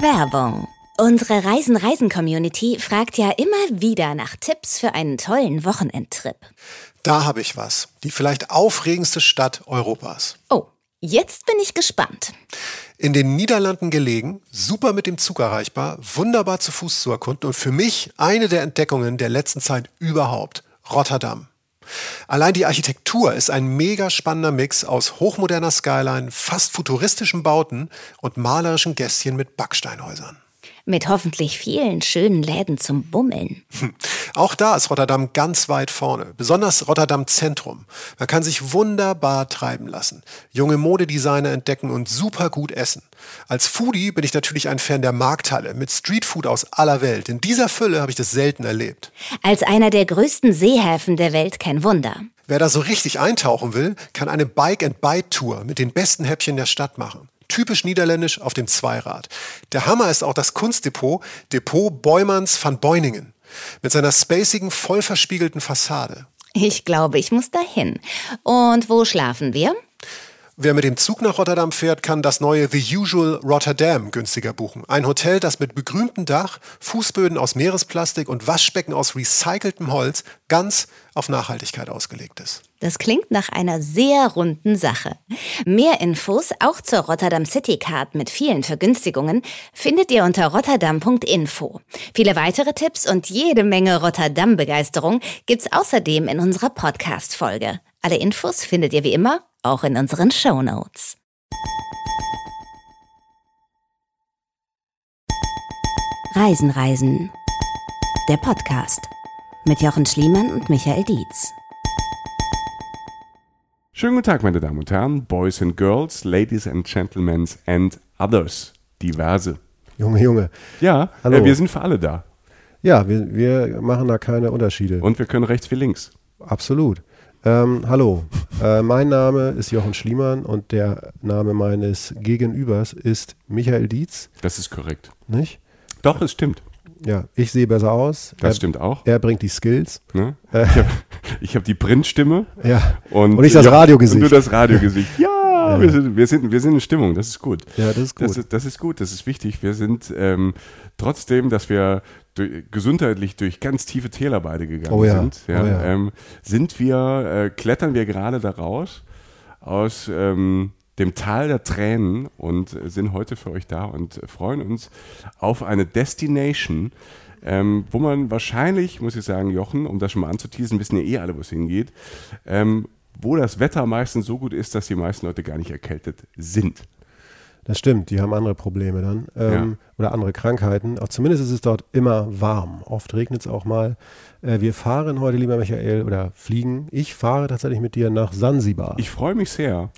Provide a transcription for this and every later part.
Werbung. Unsere Reisen-Reisen-Community fragt ja immer wieder nach Tipps für einen tollen Wochenendtrip. Da habe ich was. Die vielleicht aufregendste Stadt Europas. Oh, jetzt bin ich gespannt. In den Niederlanden gelegen, super mit dem Zug erreichbar, wunderbar zu Fuß zu erkunden und für mich eine der Entdeckungen der letzten Zeit überhaupt. Rotterdam. Allein die Architektur ist ein mega spannender Mix aus hochmoderner Skyline, fast futuristischen Bauten und malerischen Gästchen mit Backsteinhäusern. Mit hoffentlich vielen schönen Läden zum Bummeln. Auch da ist Rotterdam ganz weit vorne, besonders Rotterdam Zentrum. Man kann sich wunderbar treiben lassen, junge Modedesigner entdecken und super gut essen. Als Foodie bin ich natürlich ein Fan der Markthalle mit Streetfood aus aller Welt. In dieser Fülle habe ich das selten erlebt. Als einer der größten Seehäfen der Welt kein Wunder. Wer da so richtig eintauchen will, kann eine Bike-and-Bite-Tour mit den besten Häppchen der Stadt machen typisch niederländisch auf dem Zweirad. Der Hammer ist auch das Kunstdepot, Depot Beumanns van Beuningen, mit seiner spacigen, voll verspiegelten Fassade. Ich glaube, ich muss dahin. Und wo schlafen wir? Wer mit dem Zug nach Rotterdam fährt, kann das neue The Usual Rotterdam günstiger buchen. Ein Hotel, das mit begrüntem Dach, Fußböden aus Meeresplastik und Waschbecken aus recyceltem Holz ganz auf Nachhaltigkeit ausgelegt ist. Das klingt nach einer sehr runden Sache. Mehr Infos auch zur Rotterdam City Card mit vielen Vergünstigungen findet ihr unter rotterdam.info. Viele weitere Tipps und jede Menge Rotterdam-Begeisterung gibt's außerdem in unserer Podcast-Folge. Alle Infos findet ihr wie immer auch in unseren Show Notes. Reisen, Reisen. Der Podcast mit Jochen Schliemann und Michael Dietz. Schönen guten Tag, meine Damen und Herren, Boys and Girls, Ladies and Gentlemen and Others. Diverse. Junge, Junge. Ja, Hallo. Äh, wir sind für alle da. Ja, wir, wir machen da keine Unterschiede. Und wir können rechts wie links. Absolut. Ähm, hallo, äh, mein Name ist Jochen Schliemann und der Name meines Gegenübers ist Michael Dietz, Das ist korrekt. nicht? Doch, es stimmt. Ja, ich sehe besser aus. Das er, stimmt auch. Er bringt die Skills. Ne? Äh. Ich habe hab die Printstimme. Ja. Und, Und ich das ja, Radiogesicht. Und du das Radiogesicht. Ja, Wir, sind, wir, sind, wir sind in Stimmung. Das ist gut. Ja, das ist gut. Das ist, das ist gut. Das ist wichtig. Wir sind ähm, trotzdem, dass wir durch, gesundheitlich durch ganz tiefe Täler beide gegangen Oh ja, sind, ja, oh ja. Ähm, sind wir, äh, klettern wir gerade da raus aus ähm, dem Tal der Tränen und sind heute für euch da und freuen uns auf eine Destination, ähm, wo man wahrscheinlich, muss ich sagen, Jochen, um das schon mal anzuteasen, wissen ja eh alle, wo es hingeht, ähm, wo das Wetter meistens so gut ist, dass die meisten Leute gar nicht erkältet sind. Das stimmt, die haben andere Probleme dann ähm, oder andere Krankheiten. Auch zumindest ist es dort immer warm. Oft regnet es auch mal. Äh, wir fahren heute, lieber Michael, oder fliegen. Ich fahre tatsächlich mit dir nach Sansibar. Ich freue mich sehr.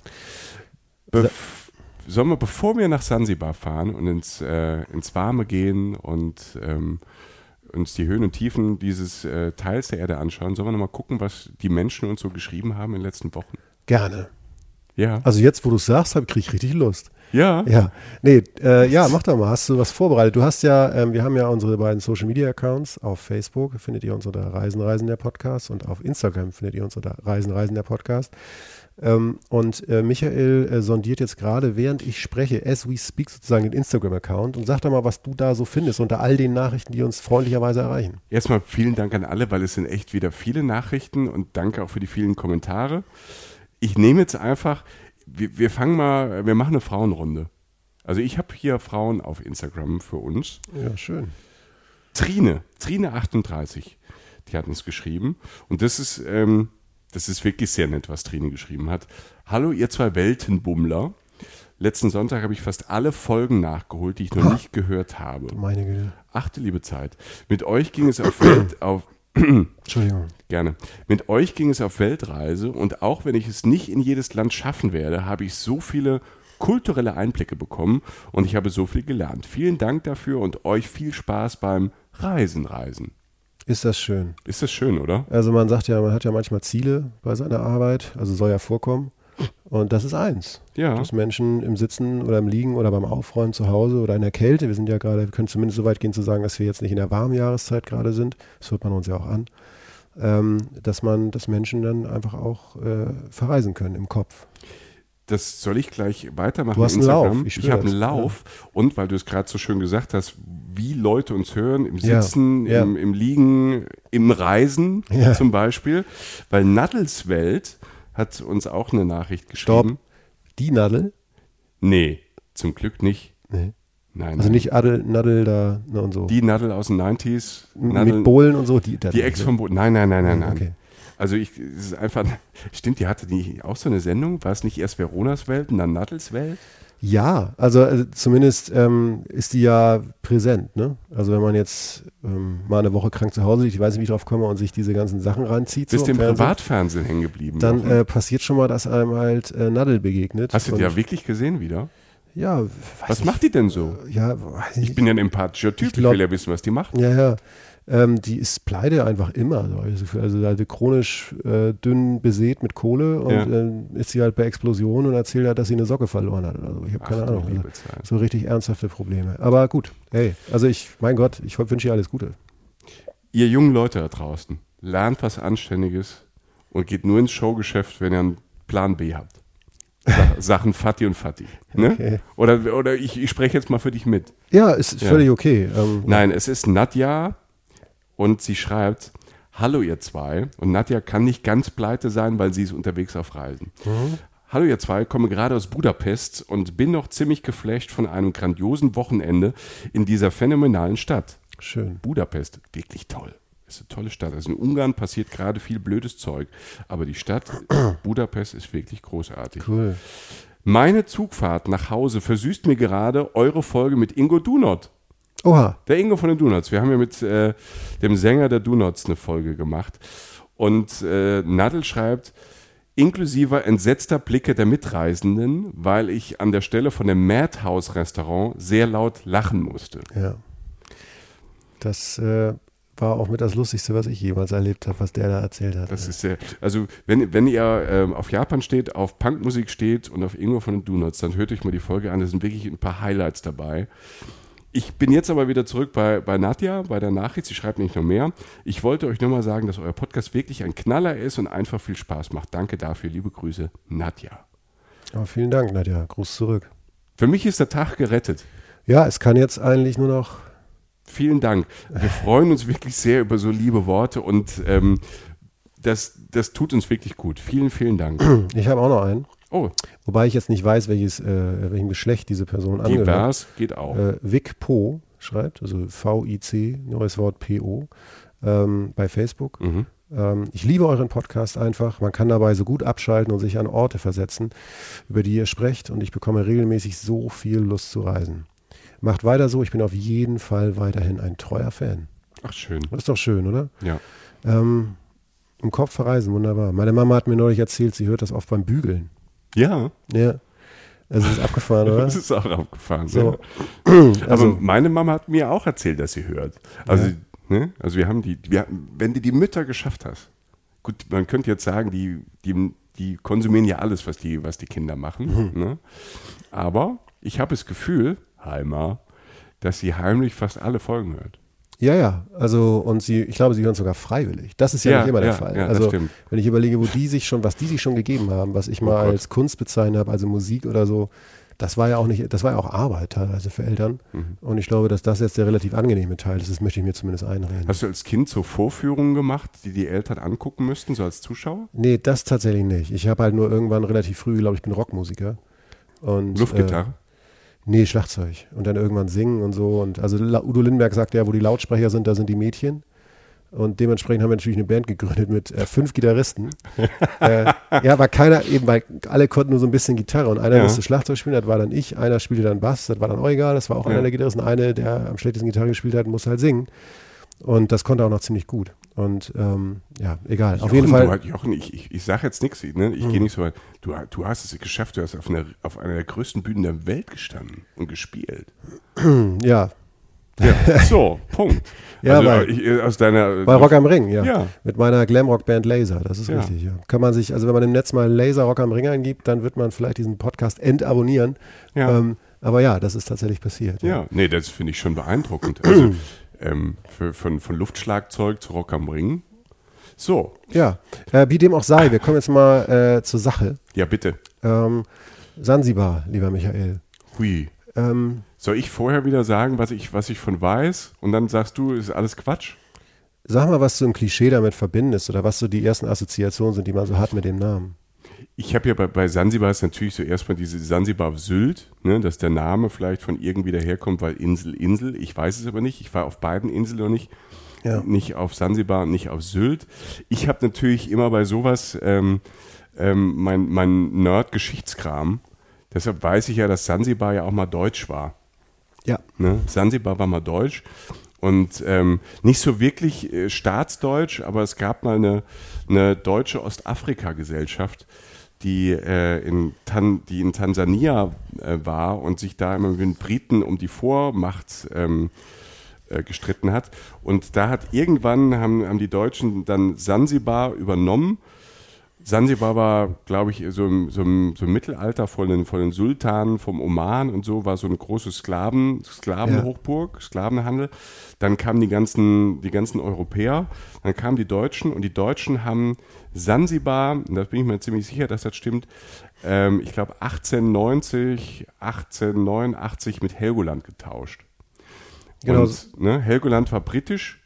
Bef Sollen wir, bevor wir nach Sansibar fahren und ins, äh, ins Warme gehen und ähm, uns die Höhen und Tiefen dieses äh, Teils der Erde anschauen, sollen wir nochmal gucken, was die Menschen uns so geschrieben haben in den letzten Wochen? Gerne. Ja. Also jetzt, wo du es sagst, kriege ich richtig Lust. ja. Ja, nee, äh, ja, mach doch mal. Hast du was vorbereitet? Du hast ja, ähm, wir haben ja unsere beiden Social Media Accounts. Auf Facebook findet ihr uns unter Reisen, Reisen der Podcast und auf Instagram findet ihr uns unter Reisen, Reisen der Podcast. Ähm, und äh, Michael äh, sondiert jetzt gerade, während ich spreche, as we speak sozusagen den Instagram-Account und sag doch mal, was du da so findest unter all den Nachrichten, die uns freundlicherweise erreichen. Erstmal vielen Dank an alle, weil es sind echt wieder viele Nachrichten und danke auch für die vielen Kommentare. Ich nehme jetzt einfach, wir, wir fangen mal, wir machen eine Frauenrunde. Also ich habe hier Frauen auf Instagram für uns. Ja, schön. Trine, Trine38, die hat uns geschrieben. Und das ist, ähm, das ist wirklich sehr nett, was Trine geschrieben hat. Hallo, ihr zwei Weltenbummler. Letzten Sonntag habe ich fast alle Folgen nachgeholt, die ich noch nicht gehört habe. Meine Güte. Achte liebe Zeit. Mit euch ging es auf Welt, auf, Entschuldigung. Gerne. Mit euch ging es auf Weltreise und auch wenn ich es nicht in jedes Land schaffen werde, habe ich so viele kulturelle Einblicke bekommen und ich habe so viel gelernt. Vielen Dank dafür und euch viel Spaß beim Reisen, Reisen. Ist das schön. Ist das schön, oder? Also man sagt ja, man hat ja manchmal Ziele bei seiner Arbeit, also soll ja vorkommen. Und das ist eins. Ja. Dass Menschen im Sitzen oder im Liegen oder beim Aufräumen zu Hause oder in der Kälte, wir sind ja gerade, wir können zumindest so weit gehen zu sagen, dass wir jetzt nicht in der warmen Jahreszeit gerade sind, das hört man uns ja auch an, ähm, dass man, dass Menschen dann einfach auch äh, verreisen können im Kopf. Das soll ich gleich weitermachen. Du hast einen Instagram. Lauf, ich Ich, habe einen Lauf und weil du es gerade so schön gesagt hast, wie Leute uns hören, im Ja, Sitzen, ja. Im, im Liegen, im Reisen Ja. zum Beispiel. Weil Naddels Welt hat uns auch eine Nachricht geschrieben. Die Nadel? Nee, zum Glück nicht. Nee. Nein, Also nein. nicht Adel, Nadel da ne, und so. die Nadel aus den 90s. Nadel, mit Bohlen und so. Die, Die Ex vom Bo Nein, nein, nein, nein, nein. Okay. Also ich, es ist einfach, stimmt, die hatte die auch so eine Sendung? War es nicht erst Veronas Welt und dann Nattels Welt? Ja, also äh, zumindest ähm, ist die ja präsent. Ne? Also wenn man jetzt ähm, mal eine Woche krank zu Hause liegt, ich weiß nicht, wie ich drauf komme, und sich diese ganzen Sachen reinzieht, Bist so du im im Fernsehen, Privatfernsehen hängen geblieben? dann äh, passiert schon mal, dass einem halt äh, Nadel begegnet. Hast du die ja wirklich gesehen wieder? Ja, Was nicht. macht die denn so? Ja, weiß Ich nicht. bin ja ein empathischer Typ, ich, glaub- will ja wissen, was die macht. Ja, ja. Ähm, die ist pleite einfach immer. So, hab ich das Gefühl. also halt chronisch äh, dünn besät mit Kohle und Ja. ähm, ist sie halt bei Explosion und erzählt halt, dass sie eine Socke verloren hat. Also ich habe keine Ahnung. Also, so richtig ernsthafte Probleme. Aber gut, hey, also ich, mein Gott, ich wünsche ihr alles Gute. Ihr jungen Leute da draußen, lernt was Anständiges und geht nur ins Showgeschäft, wenn ihr einen Plan B habt. Sa- Sachen Fatih und Fatih. Ne? Okay. Oder, oder ich, ich spreche jetzt mal für dich mit. Ja, ist Ja. völlig okay. Ähm, Nein, es ist Nadja und sie schreibt, hallo ihr zwei. Und Nadja kann nicht ganz pleite sein, weil sie ist unterwegs auf Reisen. Hallo ihr zwei, komme gerade aus Budapest und bin noch ziemlich geflasht von einem grandiosen Wochenende in dieser phänomenalen Stadt. Schön. Budapest, wirklich toll. Ist eine tolle Stadt. Also in Ungarn passiert gerade viel blödes Zeug. Aber die Stadt Budapest ist wirklich großartig. Cool. Meine Zugfahrt nach Hause versüßt mir gerade eure Folge mit Ingo Dunot. Oha. Der Ingo von den Donuts. Wir haben ja mit äh, dem Sänger der Donuts eine Folge gemacht. Und äh, Nadel schreibt, inklusive entsetzter Blicke der Mitreisenden, weil ich an der Stelle von dem Madhouse Restaurant sehr laut lachen musste. Ja. Das äh, war auch mit das Lustigste, was ich jemals erlebt habe, was der da erzählt hat. Das ist sehr, also wenn, wenn ihr ähm, auf Japan steht, auf Punkmusik steht und auf Ingo von den Donuts, dann hört euch mal die Folge an. Da sind wirklich ein paar Highlights dabei. Ich bin jetzt aber wieder zurück bei, bei Nadja, bei der Nachricht. Sie schreibt nicht noch mehr. Ich wollte euch nur mal sagen, dass euer Podcast wirklich ein Knaller ist und einfach viel Spaß macht. Danke dafür. Liebe Grüße, Nadja. Aber vielen Dank, Nadja. Gruß zurück. Für mich ist der Tag gerettet. Ja, es kann jetzt eigentlich nur noch. Vielen Dank. Wir freuen uns wirklich sehr über so liebe Worte und ähm, das, das tut uns wirklich gut. Vielen, vielen Dank. Ich habe auch noch einen. Oh, Wobei ich jetzt nicht weiß, welches, äh, welchem Geschlecht diese Person angehört. divers geht auch. Äh, Vic Po schreibt, also V-I-C, neues Wort P-O, ähm, bei Facebook. Mhm. Ähm, ich liebe euren Podcast einfach. Man kann dabei so gut abschalten und sich an Orte versetzen, über die ihr sprecht. Und ich bekomme regelmäßig so viel Lust zu reisen. Macht weiter so. Ich bin auf jeden Fall weiterhin ein treuer Fan. Ach, schön. Das ist doch schön, oder? Ja. Ähm, Im Kopf verreisen, wunderbar. Meine Mama hat mir neulich erzählt, sie hört das oft beim Bügeln. Ja, Ja. Es ist abgefahren, oder? das ist auch abgefahren. So. Ja. Also- Aber meine Mama hat mir auch erzählt, dass sie hört. Also, Ja. ne? also wir haben die, wir, wenn du die Mütter geschafft hast, gut, man könnte jetzt sagen, die, die, die konsumieren ja alles, was die, was die Kinder machen. Mhm. Ne? Aber ich habe das Gefühl, Heimer, dass sie heimlich fast alle Folgen hört. Ja, ja. Also, und sie, ich glaube, sie hören sogar freiwillig. Das ist ja, Ja, nicht immer der ja, Fall. ja, also, wenn ich überlege, wo die sich schon, was die sich schon gegeben haben, was ich mal Gott. als Kunst bezeichnet habe, also Musik oder so, das war ja auch nicht, das war ja auch Arbeit teilweise für Eltern. Mhm. Und ich glaube, dass das jetzt der relativ angenehme Teil ist. Das möchte ich mir zumindest einreden. Hast du als Kind so Vorführungen gemacht, die die Eltern angucken müssten, so als Zuschauer? nee, das tatsächlich nicht. Ich habe halt nur irgendwann relativ früh, glaube ich, bin Rockmusiker. Und, Luftgitarre? Nee, Schlagzeug. Und dann irgendwann singen und so. Und also Udo Lindenberg sagt ja, wo die Lautsprecher sind, da sind die Mädchen. Und dementsprechend haben wir natürlich eine Band gegründet mit äh, fünf Gitarristen. äh, ja, war keiner, eben, weil alle konnten nur so ein bisschen Gitarre und einer Ja. musste Schlagzeug spielen, das war dann ich, einer spielte dann Bass, das war dann auch egal, das war auch Ja. einer der Gitarristen, eine, der am schlechtesten Gitarre gespielt hat, musste halt singen. Und das konnte auch noch ziemlich gut. Und ähm, ja, egal. Auf Jochen, jeden Fall. Du, Jochen, ich, ich, ich sage jetzt nichts, ne? ich gehe nicht so weit. Du, du hast es geschafft, du hast auf einer, auf einer der größten Bühnen der Welt gestanden und gespielt. Ja, Ja, so, Punkt. Ja, also, weil- ich, aus deiner, bei Rock am Ring, ja. Ja. Mit meiner Glamrock-Band Laser, das ist Ja. richtig, ja. Kann man sich, also wenn man im Netz mal Laser Rock am Ring eingibt, dann wird man vielleicht diesen Podcast entabonnieren. Ja. Ähm, aber ja, das ist tatsächlich passiert. Ja, nee, das finde ich schon beeindruckend. Also ähm, für, von, von Luftschlagzeug zu Rock am Ring. So, Ja, äh, wie dem auch sei, wir kommen jetzt mal äh, zur Sache. ja bitte. Ähm, Sansibar, lieber Michael. Hui. Ähm, Soll ich vorher wieder sagen, was ich, was ich von weiß? Und dann sagst du, ist alles Quatsch? Sag mal, was du im Klischee damit verbindest oder was so die ersten Assoziationen sind, die man so hat mit dem Namen. Ich habe ja bei, bei Sansibar ist natürlich so erstmal diese Sansibar Sylt, ne, dass der Name vielleicht von irgendwie daherkommt, weil Insel, Insel. Ich weiß es aber nicht. Ich war auf beiden Inseln noch nicht. Ja. Nicht auf Sansibar, nicht auf Sylt. Ich habe natürlich immer bei sowas ähm, ähm, mein, mein Nerd-Geschichtskram. Deshalb weiß ich ja, dass Sansibar ja auch mal deutsch war. Ja. Ne? Sansibar war mal deutsch. Und ähm, nicht so wirklich äh, staatsdeutsch, aber es gab mal eine, eine deutsche Ostafrika-Gesellschaft, die, äh, in Tan die in Tansania äh, war und sich da immer mit den Briten um die Vormacht ähm, äh, gestritten hat. Und da hat irgendwann haben, haben die Deutschen dann Sansibar übernommen Sansibar war, glaube ich, so im, so, im, so im, Mittelalter von den, von den Sultanen vom Oman und so, war so eine große Sklaven, Sklavenhochburg, ja. Sklavenhandel. Dann kamen die ganzen, die ganzen Europäer, dann kamen die Deutschen und die Deutschen haben Sansibar, und da bin ich mir ziemlich sicher, dass das stimmt, ähm, ich glaube 1890, 1889 mit Helgoland getauscht. Genau. Und, ne, Helgoland war britisch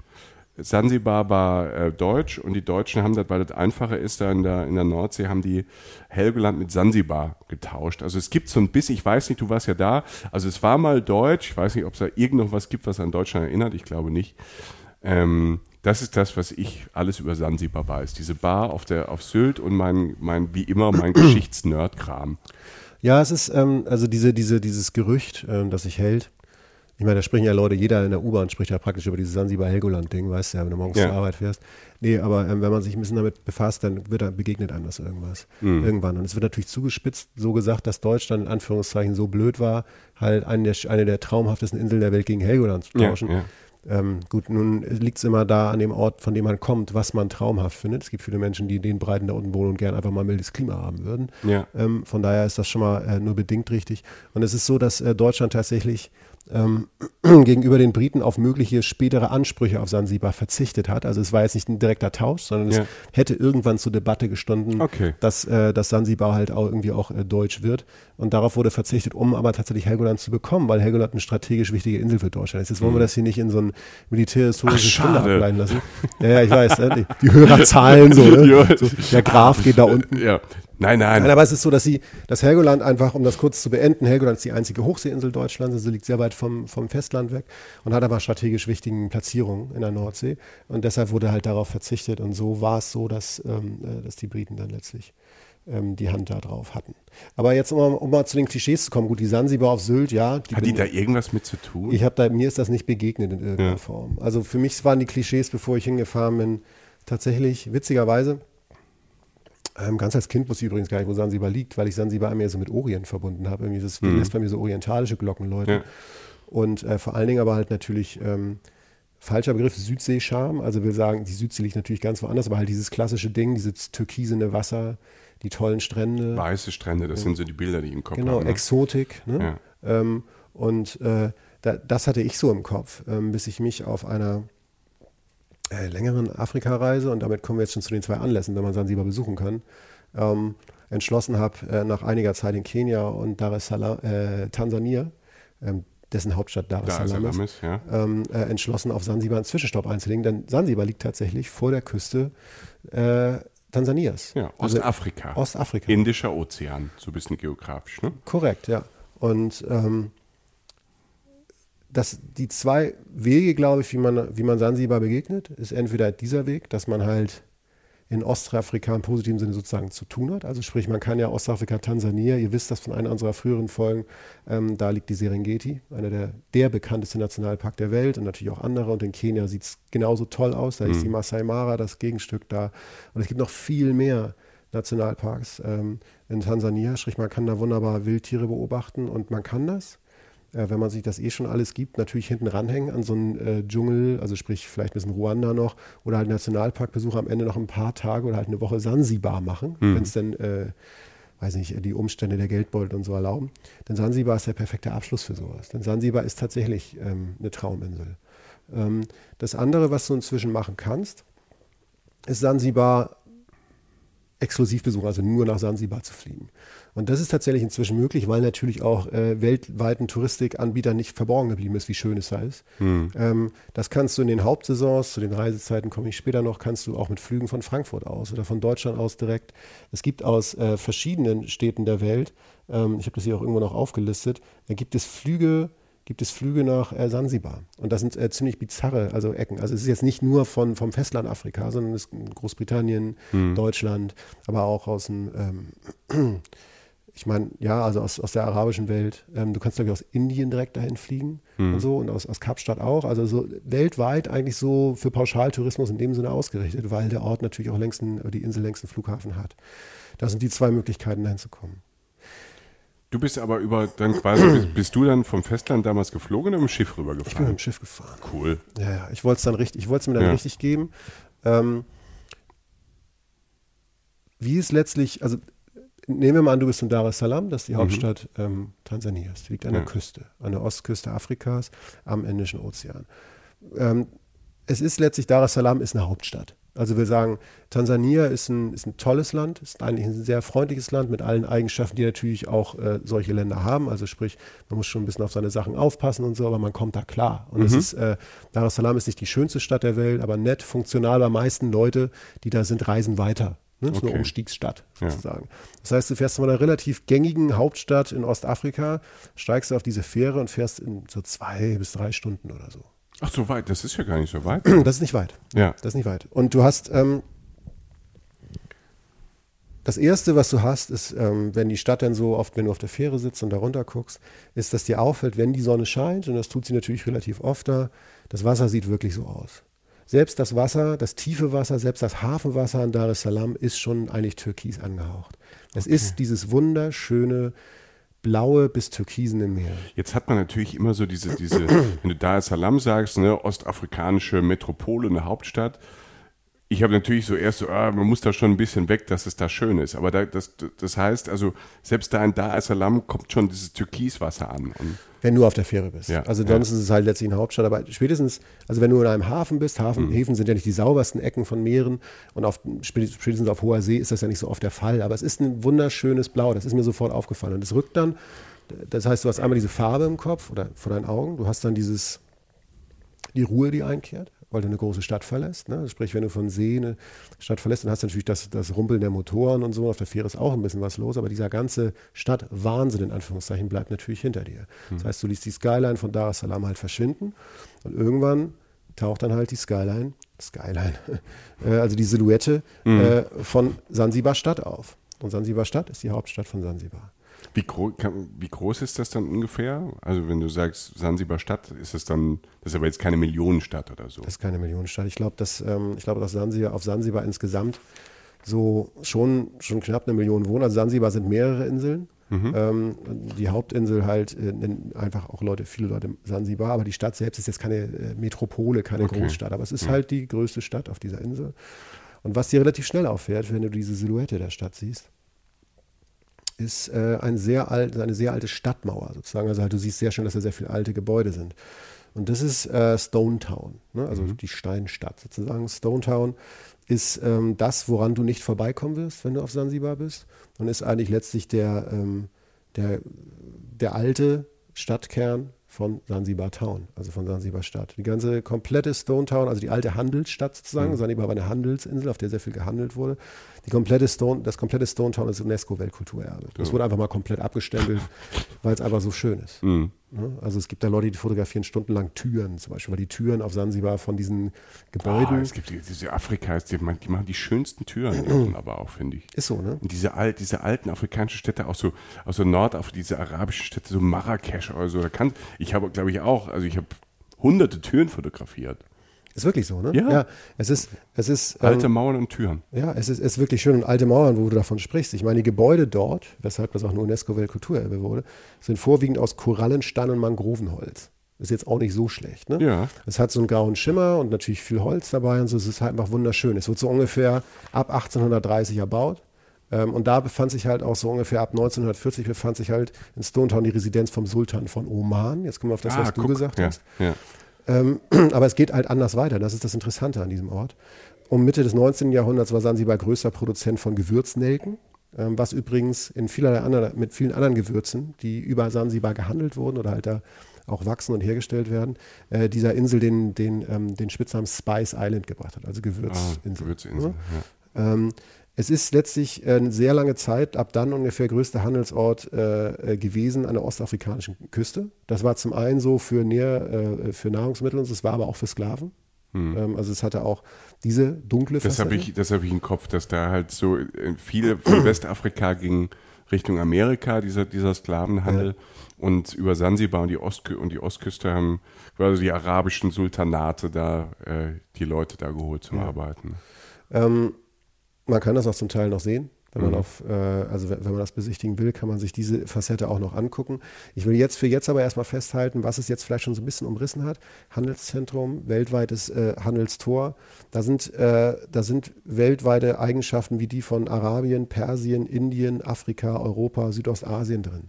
Sansibar war äh, deutsch und die Deutschen haben das, weil das einfacher ist, da in der, in der Nordsee, haben die Helgoland mit Sansibar getauscht. Also es gibt so ein bisschen, ich weiß nicht, du warst ja da, also es war mal deutsch, ich weiß nicht, ob es da irgend noch was gibt, was an Deutschland erinnert, ich glaube nicht. Ähm, das ist das, was ich alles über Sansibar weiß. Diese Bar auf, der, auf Sylt und mein, mein wie immer, mein Geschichtsnerd-Kram. Ja, es ist ähm, also diese, diese, dieses Gerücht, ähm, das sich hält, ich meine, da sprechen ja Leute, jeder in der U-Bahn spricht ja praktisch über dieses Sansibar-Helgoland-Ding, weißt du ja, wenn du morgens ja. zur Arbeit fährst. Nee, aber ähm, wenn man sich ein bisschen damit befasst, dann wird da, begegnet einem das irgendwas. Mhm. Irgendwann. Und es wird natürlich zugespitzt so gesagt, dass Deutschland in Anführungszeichen so blöd war, halt eine der, eine der traumhaftesten Inseln der Welt gegen Helgoland zu tauschen. Ja, ja. Ähm, gut, nun liegt es immer da an dem Ort, von dem man kommt, was man traumhaft findet. Es gibt viele Menschen, die den Breiten da unten wohnen und gerne einfach mal mildes Klima haben würden. Ja. Ähm, von daher ist das schon mal äh, nur bedingt richtig. Und es ist so, dass äh, Deutschland tatsächlich ähm, gegenüber den Briten auf mögliche spätere Ansprüche auf Sansibar verzichtet hat. Also es war jetzt nicht ein direkter Tausch, sondern ja. es hätte irgendwann zur Debatte gestanden, okay. dass, äh, dass Sansibar halt auch irgendwie auch äh, deutsch wird. Und darauf wurde verzichtet, um aber tatsächlich Helgoland zu bekommen, weil Helgoland eine strategisch wichtige Insel für Deutschland ist. Jetzt wollen wir mhm. das hier nicht in so ein militärhistorisches Stunde ableiten lassen. Ja, ja, ich weiß, ne? die, die Hörerzahlen so, ne? so. Der Graf geht da unten. Ja. Nein, nein. nein. Aber es ist so, dass sie, dass Helgoland einfach, um das kurz zu beenden, Helgoland ist die einzige Hochseeinsel Deutschlands, also liegt sehr weit vom, vom Festland weg und hat aber strategisch wichtigen Platzierungen in der Nordsee. Und deshalb wurde halt darauf verzichtet. Und so war es so, dass, ähm, äh, dass die Briten dann letztlich ähm, die Hand da drauf hatten. Aber jetzt, um, um, mal zu den Klischees zu kommen, gut, die Sansibar auf Sylt, ja. Die Hat die da irgendwas mit zu tun? Ich habe da, mir ist das nicht begegnet in irgendeiner ja. Form. Also für mich waren die Klischees, bevor ich hingefahren bin, tatsächlich witzigerweise ähm, ganz als Kind wusste ich übrigens gar nicht, wo Sansibar liegt, weil ich Sansibar mehr so mit Orient verbunden habe. Irgendwie das mhm. lässt bei mir so orientalische Glockenläute. Ja. Und äh, vor allen Dingen aber halt natürlich, ähm, falscher Begriff, Südseescham. Also will sagen, die Südsee liegt natürlich ganz woanders, aber halt dieses klassische Ding, dieses türkisene Wasser, die tollen Strände. Weiße Strände, das ja. sind so die Bilder, die ich im Kopf genau, habe. Genau, Exotik. Ne? Ja. Ähm, und äh, da, das hatte ich so im Kopf, ähm, bis ich mich auf einer äh, längeren Afrika-Reise, und damit kommen wir jetzt schon zu den zwei Anlässen, wenn man Sansibar besuchen kann, ähm, entschlossen habe, äh, nach einiger Zeit in Kenia und Dar es Salaam, äh, Tansania, ähm, dessen Hauptstadt Dar es Salaam ist, ist ja. ähm, äh, entschlossen, auf Sansibar einen Zwischenstopp einzulegen, denn Sansibar liegt tatsächlich vor der Küste äh, Tansanias. Ja, also Ostafrika. Also Ostafrika. Indischer Ozean, so ein bisschen geografisch. Ne? Korrekt, ja. Und ähm, dass die zwei Wege, glaube ich, wie man, wie man Sansibar begegnet, ist entweder dieser Weg, dass man halt in Ostafrika im positiven Sinne sozusagen zu tun hat. Also sprich, man kann ja Ostafrika, Tansania, ihr wisst das von einer unserer früheren Folgen, ähm, da liegt die Serengeti, einer der, der bekannteste Nationalpark der Welt und natürlich auch andere. Und in Kenia sieht es genauso toll aus. Da mhm. ist die Masai Mara, das Gegenstück da. Und es gibt noch viel mehr Nationalparks ähm, in Tansania. Sprich, man kann da wunderbar Wildtiere beobachten und man kann das äh, wenn man sich das eh schon alles gibt, natürlich hinten ranhängen an so einen äh, Dschungel, also sprich vielleicht ein bisschen Ruanda noch oder halt Nationalparkbesuch am Ende noch ein paar Tage oder halt eine Woche Sansibar machen, mhm. wenn es denn, äh, weiß nicht, die Umstände der Geldbeutel und so erlauben. Denn Sansibar ist der perfekte Abschluss für sowas. Denn Sansibar ist tatsächlich ähm, eine Trauminsel. Ähm, das andere, was du inzwischen machen kannst, ist Sansibar exklusiv besuchen, also nur nach Sansibar zu fliegen. Und das ist tatsächlich inzwischen möglich, weil natürlich auch äh, weltweiten Touristikanbietern nicht verborgen geblieben ist, wie schön es da ist. Hm. Ähm, das kannst du in den Hauptsaisons, zu den Reisezeiten komme ich später noch, kannst du auch mit Flügen von Frankfurt aus oder von Deutschland aus direkt. Es gibt aus äh, verschiedenen Städten der Welt, ähm, ich habe das hier auch irgendwo noch aufgelistet, da gibt es Flüge, gibt es Flüge nach äh, Sansibar. Und das sind äh, ziemlich bizarre also Ecken. Also es ist jetzt nicht nur von, vom Festland Afrika, sondern es ist Großbritannien, Deutschland, aber auch aus dem, ähm, ich meine, ja, also aus, aus der arabischen Welt. Ähm, du kannst, glaube ich, aus Indien direkt dahin fliegen und so und aus, aus Kapstadt auch. Also so weltweit eigentlich so für Pauschaltourismus in dem Sinne ausgerichtet, weil der Ort natürlich auch längsten, die Insel längsten Flughafen hat. Das sind die zwei Möglichkeiten, dahin zu kommen. Du bist aber über dann quasi, bist, du dann vom Festland damals geflogen oder mit dem Schiff Ich bin mit rübergefahren? dem Schiff gefahren. Cool. Ja, ja, ich wollte es dann richtig, ich wollte es mir dann Ja. richtig geben. Ähm, wie es letztlich, also nehmen wir mal an, du bist in Dar es Salaam, das ist die Hauptstadt ähm, Tansanias. Die liegt an Ja. der Küste, an der Ostküste Afrikas, am Indischen Ozean. Ähm, es ist letztlich, Dar es Salaam ist eine Hauptstadt. Also wir sagen, Tansania ist ein, ist ein tolles Land, ist eigentlich ein sehr freundliches Land mit allen Eigenschaften, die natürlich auch äh, solche Länder haben. Also sprich, man muss schon ein bisschen auf seine Sachen aufpassen und so, aber man kommt da klar. Und es ist, äh, Dar es Salaam ist nicht die schönste Stadt der Welt, aber nett, funktional. Bei meisten Leute, die da sind, reisen weiter. Ne? Das ist eine Okay. Umstiegsstadt Ja. sozusagen. Das heißt, du fährst von einer relativ gängigen Hauptstadt in Ostafrika, steigst auf diese Fähre und fährst in so zwei bis drei Stunden oder so. Ach, so weit, das ist ja gar nicht so weit. Das ist nicht weit. Ja. Das ist nicht weit. Und du hast, ähm, das Erste, was du hast, ist, ähm, wenn die Stadt dann so oft, wenn du auf der Fähre sitzt und da runter guckst, ist, dass dir auffällt, wenn die Sonne scheint, und das tut sie natürlich relativ oft da, das Wasser sieht wirklich so aus. Selbst das Wasser, das tiefe Wasser, selbst das Hafenwasser an Dar es Salaam ist schon eigentlich türkis angehaucht. Es ist dieses wunderschöne blaue bis türkisene Meer. Jetzt hat man natürlich immer so diese, diese wenn du Dar es Salaam sagst, ne, ostafrikanische Metropole, eine Hauptstadt. Ich habe natürlich so erst so, ah, man muss da schon ein bisschen weg, dass es da schön ist. Aber da, das, das heißt, also selbst da in Dar es Salaam kommt schon dieses Türkiswasser an. Wenn du auf der Fähre bist. Ja, also ja. sonst ist es halt letztlich eine Hauptstadt. Aber spätestens, also wenn du in einem Hafen bist, Mhm. Hafen, Häfen sind ja nicht die saubersten Ecken von Meeren und auf, spätestens auf hoher See ist das ja nicht so oft der Fall. Aber es ist ein wunderschönes Blau, das ist mir sofort aufgefallen. Und es rückt dann, das heißt, du hast einmal diese Farbe im Kopf oder vor deinen Augen, du hast dann dieses, die Ruhe, die einkehrt, weil du eine große Stadt verlässt. Ne? Sprich, wenn du von See eine Stadt verlässt, dann hast du natürlich das, das Rumpeln der Motoren und so. Auf der Fähre ist auch ein bisschen was los, aber dieser ganze Stadtwahnsinn in Anführungszeichen bleibt natürlich hinter dir. Das heißt, du liest die Skyline von Dar es Salaam halt verschwinden und irgendwann taucht dann halt die Skyline, Skyline, äh, also die Silhouette äh, von Sansibar Stadt auf. Und Sansibar Stadt ist die Hauptstadt von Sansibar. Wie, gro kann, wie groß ist das dann ungefähr? Also wenn du sagst Sansibar Stadt, ist es dann, das ist aber jetzt keine Millionenstadt oder so. Das ist keine Millionenstadt. Ich glaube, dass, ähm, ich glaube, dass Sansibar, auf Sansibar insgesamt so schon, schon knapp eine Million wohnen. Also Sansibar sind mehrere Inseln. Ähm, die Hauptinsel halt äh, nennen einfach auch Leute, viele Leute Sansibar, aber die Stadt selbst ist jetzt keine äh, Metropole, keine Okay. Großstadt, aber es ist halt die größte Stadt auf dieser Insel. Und was dir relativ schnell auffällt, wenn du diese Silhouette der Stadt siehst, ist äh, ein sehr alt, eine sehr alte Stadtmauer sozusagen. Also halt, du siehst sehr schön, dass da sehr viele alte Gebäude sind. Und das ist äh, Stone Town, ne? also die Steinstadt sozusagen. Stone Town ist ähm, das, woran du nicht vorbeikommen wirst, wenn du auf Sansibar bist. Und ist eigentlich letztlich der, ähm, der, der alte Stadtkern von Sansibar Town, also von Sansibar Stadt. Die ganze komplette Stone Town, also die alte Handelsstadt sozusagen. Sansibar war eine Handelsinsel, auf der sehr viel gehandelt wurde. Die komplette Stone, das komplette Stone Town ist UNESCO-Weltkulturerbe. Das wurde einfach mal komplett abgestempelt, weil es einfach so schön ist. Mhm. Ne? Also es gibt da Leute, die fotografieren stundenlang Türen, zum Beispiel, weil die Türen auf Sansibar von diesen Ah, Gebäuden. es gibt die- diese Afrika, die, machen- die schönsten Türen aber auch, finde ich. ist so, ne? Und diese, alt, diese alten afrikanischen Städte, auch so aus so Nordafrika, diese arabischen Städte, so Marrakesch oder so, da kann, ich habe, glaube ich, auch, also ich habe hunderte Türen fotografiert. Ist wirklich so, ne? Ja. es ist, es ist, Alte ähm, Mauern und Türen. ja, es ist, es ist wirklich schön. Und alte Mauern, wo du davon sprichst. Ich meine, die Gebäude dort, weshalb das auch eine UNESCO-Weltkulturerbe wurde, sind vorwiegend aus Korallenstein und Mangrovenholz. Ist jetzt auch nicht so schlecht, ne? Ja. Es hat so einen grauen Schimmer und natürlich viel Holz dabei und so. Es ist halt einfach wunderschön. Es wird so ungefähr ab 1830 erbaut. Ähm, und da befand sich halt auch so ungefähr ab 1940 befand sich halt in Stone Town die Residenz vom Sultan von Oman. Jetzt kommen wir auf das, was du Ah, guck, gesagt ja, hast. Ja. Ähm, aber es geht halt anders weiter. Das ist das Interessante an diesem Ort. Um Mitte des 19. Jahrhunderts war Sansibar größter Produzent von Gewürznelken. ähm, was übrigens in vielerlei anderen, mit vielen anderen Gewürzen, die über Sansibar gehandelt wurden oder halt da auch wachsen und hergestellt werden, äh, dieser Insel den, den, ähm, den Spitznamen Spice Island gebracht hat, also Gewürzinsel. Ah, Gewürzinsel, ja. Ähm, es ist letztlich eine sehr lange Zeit, ab dann ungefähr größter Handelsort äh, äh, gewesen an der ostafrikanischen Küste. Das war zum einen so für, Nähr, äh, für Nahrungsmittel und es war aber auch für Sklaven. Hm. Ähm, also es hatte auch diese dunkle Das habe ich, das hab ich im Kopf, dass da halt so äh, viele von Westafrika gingen Richtung Amerika, dieser, dieser Sklavenhandel. Und über Sansibar und die, Ostkü und die Ostküste haben quasi die arabischen Sultanate da äh, die Leute da geholt zum Arbeiten. Ähm, man kann das auch zum Teil noch sehen. Wenn man Mhm. auf, äh, also wenn man das besichtigen will, kann man sich diese Facette auch noch angucken. Ich will jetzt für jetzt aber erstmal festhalten, was es jetzt vielleicht schon so ein bisschen umrissen hat. Handelszentrum, weltweites äh, Handelstor. Da sind, äh, da sind weltweite Eigenschaften wie die von Arabien, Persien, Indien, Afrika, Europa, Südostasien drin.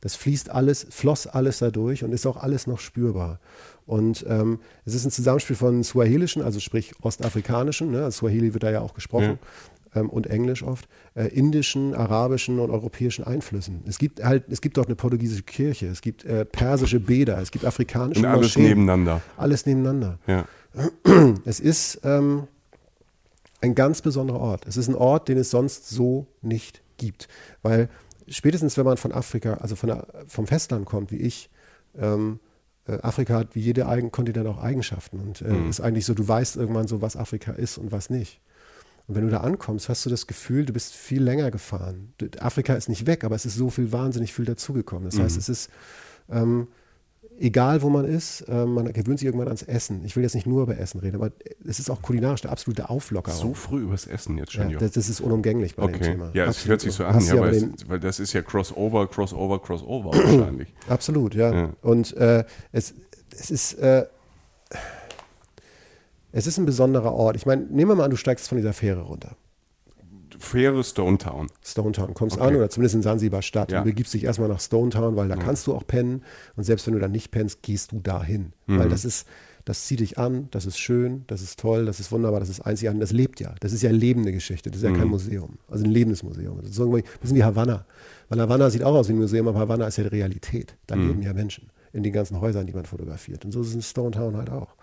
Das fließt alles, floss alles da durch und ist auch alles noch spürbar. Und ähm, es ist ein Zusammenspiel von Swahilischen, also sprich Ostafrikanischen, ne? also Swahili wird da ja auch gesprochen, ähm, und Englisch oft, äh, indischen, arabischen und europäischen Einflüssen. Es gibt halt, es gibt dort eine portugiesische Kirche, es gibt äh, persische Bäder, es gibt afrikanische Und alles Moscheen. nebeneinander. Alles nebeneinander. Ja. Es ist ähm, ein ganz besonderer Ort. Es ist ein Ort, den es sonst so nicht gibt. Weil spätestens, wenn man von Afrika, also von der, vom Festland kommt, wie ich, ähm, äh, Afrika hat wie jeder eigen Kontinent auch Eigenschaften. Und äh, ist eigentlich so, du weißt irgendwann so, was Afrika ist und was nicht. Und wenn du da ankommst, hast du das Gefühl, du bist viel länger gefahren. Afrika ist nicht weg, aber es ist so viel wahnsinnig viel dazugekommen. Das heißt, es ist ähm, egal, wo man ist, äh, man gewöhnt sich irgendwann ans Essen. Ich will jetzt nicht nur über Essen reden, aber es ist auch kulinarisch der absolute Auflockerung. So früh übers Essen jetzt schon, ja, das, das ist unumgänglich bei dem Okay, Thema. ja, es hört sich so an, ja, ja weil, weil das ist ja Crossover, Crossover, Crossover wahrscheinlich. Absolut, ja. Ja. Und äh, es, es ist äh, es ist ein besonderer Ort. Ich meine, nehmen wir mal an, du steigst von dieser Fähre runter. Faire Stone Town. Stone Town, kommst Okay. an oder zumindest in Sansibar Stadt Ja. und begibst dich erstmal nach Stone Town, weil da kannst du auch pennen und selbst wenn du da nicht pennst, gehst du dahin, Mhm. weil das ist das zieht dich an, das ist schön, das ist toll, das ist wunderbar, das ist einzigartig, das lebt ja. Das ist ja lebende Geschichte, das ist ja Mhm. kein Museum, also ein lebendes Museum. Das ist irgendwie ein bisschen wie Havanna. Weil Havanna sieht auch aus wie ein Museum, aber Havanna ist ja die Realität. Da Mhm. leben ja Menschen in den ganzen Häusern, die man fotografiert. Und so ist es in Stone Town halt auch.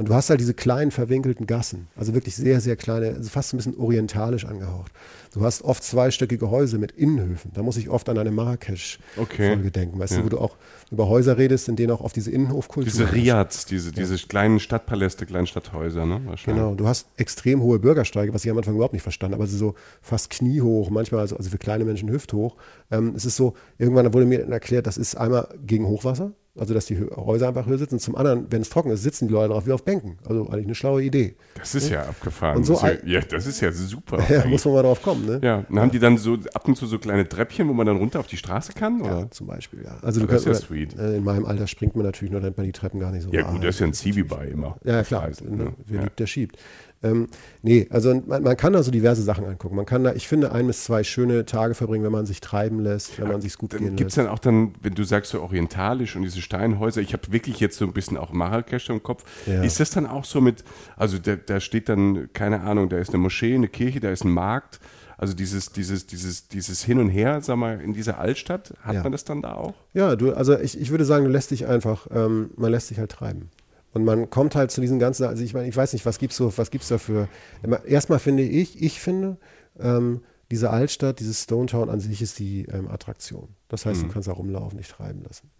Und du hast halt diese kleinen verwinkelten Gassen, also wirklich sehr, sehr kleine, also fast ein bisschen orientalisch angehaucht. Du hast oft zweistöckige Häuser mit Innenhöfen. Da muss ich oft an eine Marrakesch-Folge Okay. denken, weißt Ja. du, wo du auch über Häuser redest, in denen auch oft diese Innenhofkultur Diese. Riads, diese, diese kleinen Stadtpaläste, kleinen Stadthäuser, ne? Wahrscheinlich. Genau, du hast extrem hohe Bürgersteige, was ich am Anfang überhaupt nicht verstanden habe. Also so fast kniehoch, manchmal also, also für kleine Menschen hüfthoch. Ähm, es ist so, irgendwann wurde mir erklärt, das ist einmal gegen Hochwasser, also dass die Häuser einfach höher sitzen. Zum anderen, wenn es trocken ist, sitzen die Leute drauf wie auf Bänken. Also eigentlich eine schlaue Idee. Das ist ja abgefahren. Und so das ist ja, ja, das ist ja super. Ja, muss man mal drauf kommen, ne? ja, dann haben die dann so ab und zu so kleine Treppchen, wo man dann runter auf die Straße kann? Oder? Ja, zum Beispiel, ja. Also du Das ist kannst, ja sweet. äh, in meinem Alter springt man natürlich nur, dann man die Treppen gar nicht so Ja, gut, das ist ja ein Zivi bei immer. Ja, klar. Ne? ne? Wer Ja. liebt, der schiebt. Ähm, nee, also man, man kann da so diverse Sachen angucken. Man kann da, ich finde, ein bis zwei schöne Tage verbringen, wenn man sich treiben lässt, wenn man sich gut gehen gibt es lässt. dann auch dann, wenn du sagst so orientalisch und diese Steinhäuser, ich habe wirklich jetzt so ein bisschen auch Marrakesch im Kopf. Ja. Ist das dann auch so mit, also da, da steht dann, keine Ahnung, da ist eine Moschee, eine Kirche, da ist ein Markt. Also dieses, dieses, dieses, dieses Hin und Her, sag mal, in dieser Altstadt, hat Ja. man das dann da auch? Ja, du, also ich, ich würde sagen, du lässt dich einfach, ähm, man lässt sich halt treiben. Und man kommt halt zu diesen ganzen, also ich meine, ich weiß nicht, was gibt's so, was gibt's da für, immer- erstmal finde ich, ich finde, ähm, diese Altstadt, dieses Stone Town an sich ist die ähm, Attraktion. Das heißt, du kannst da rumlaufen, dich treiben lassen.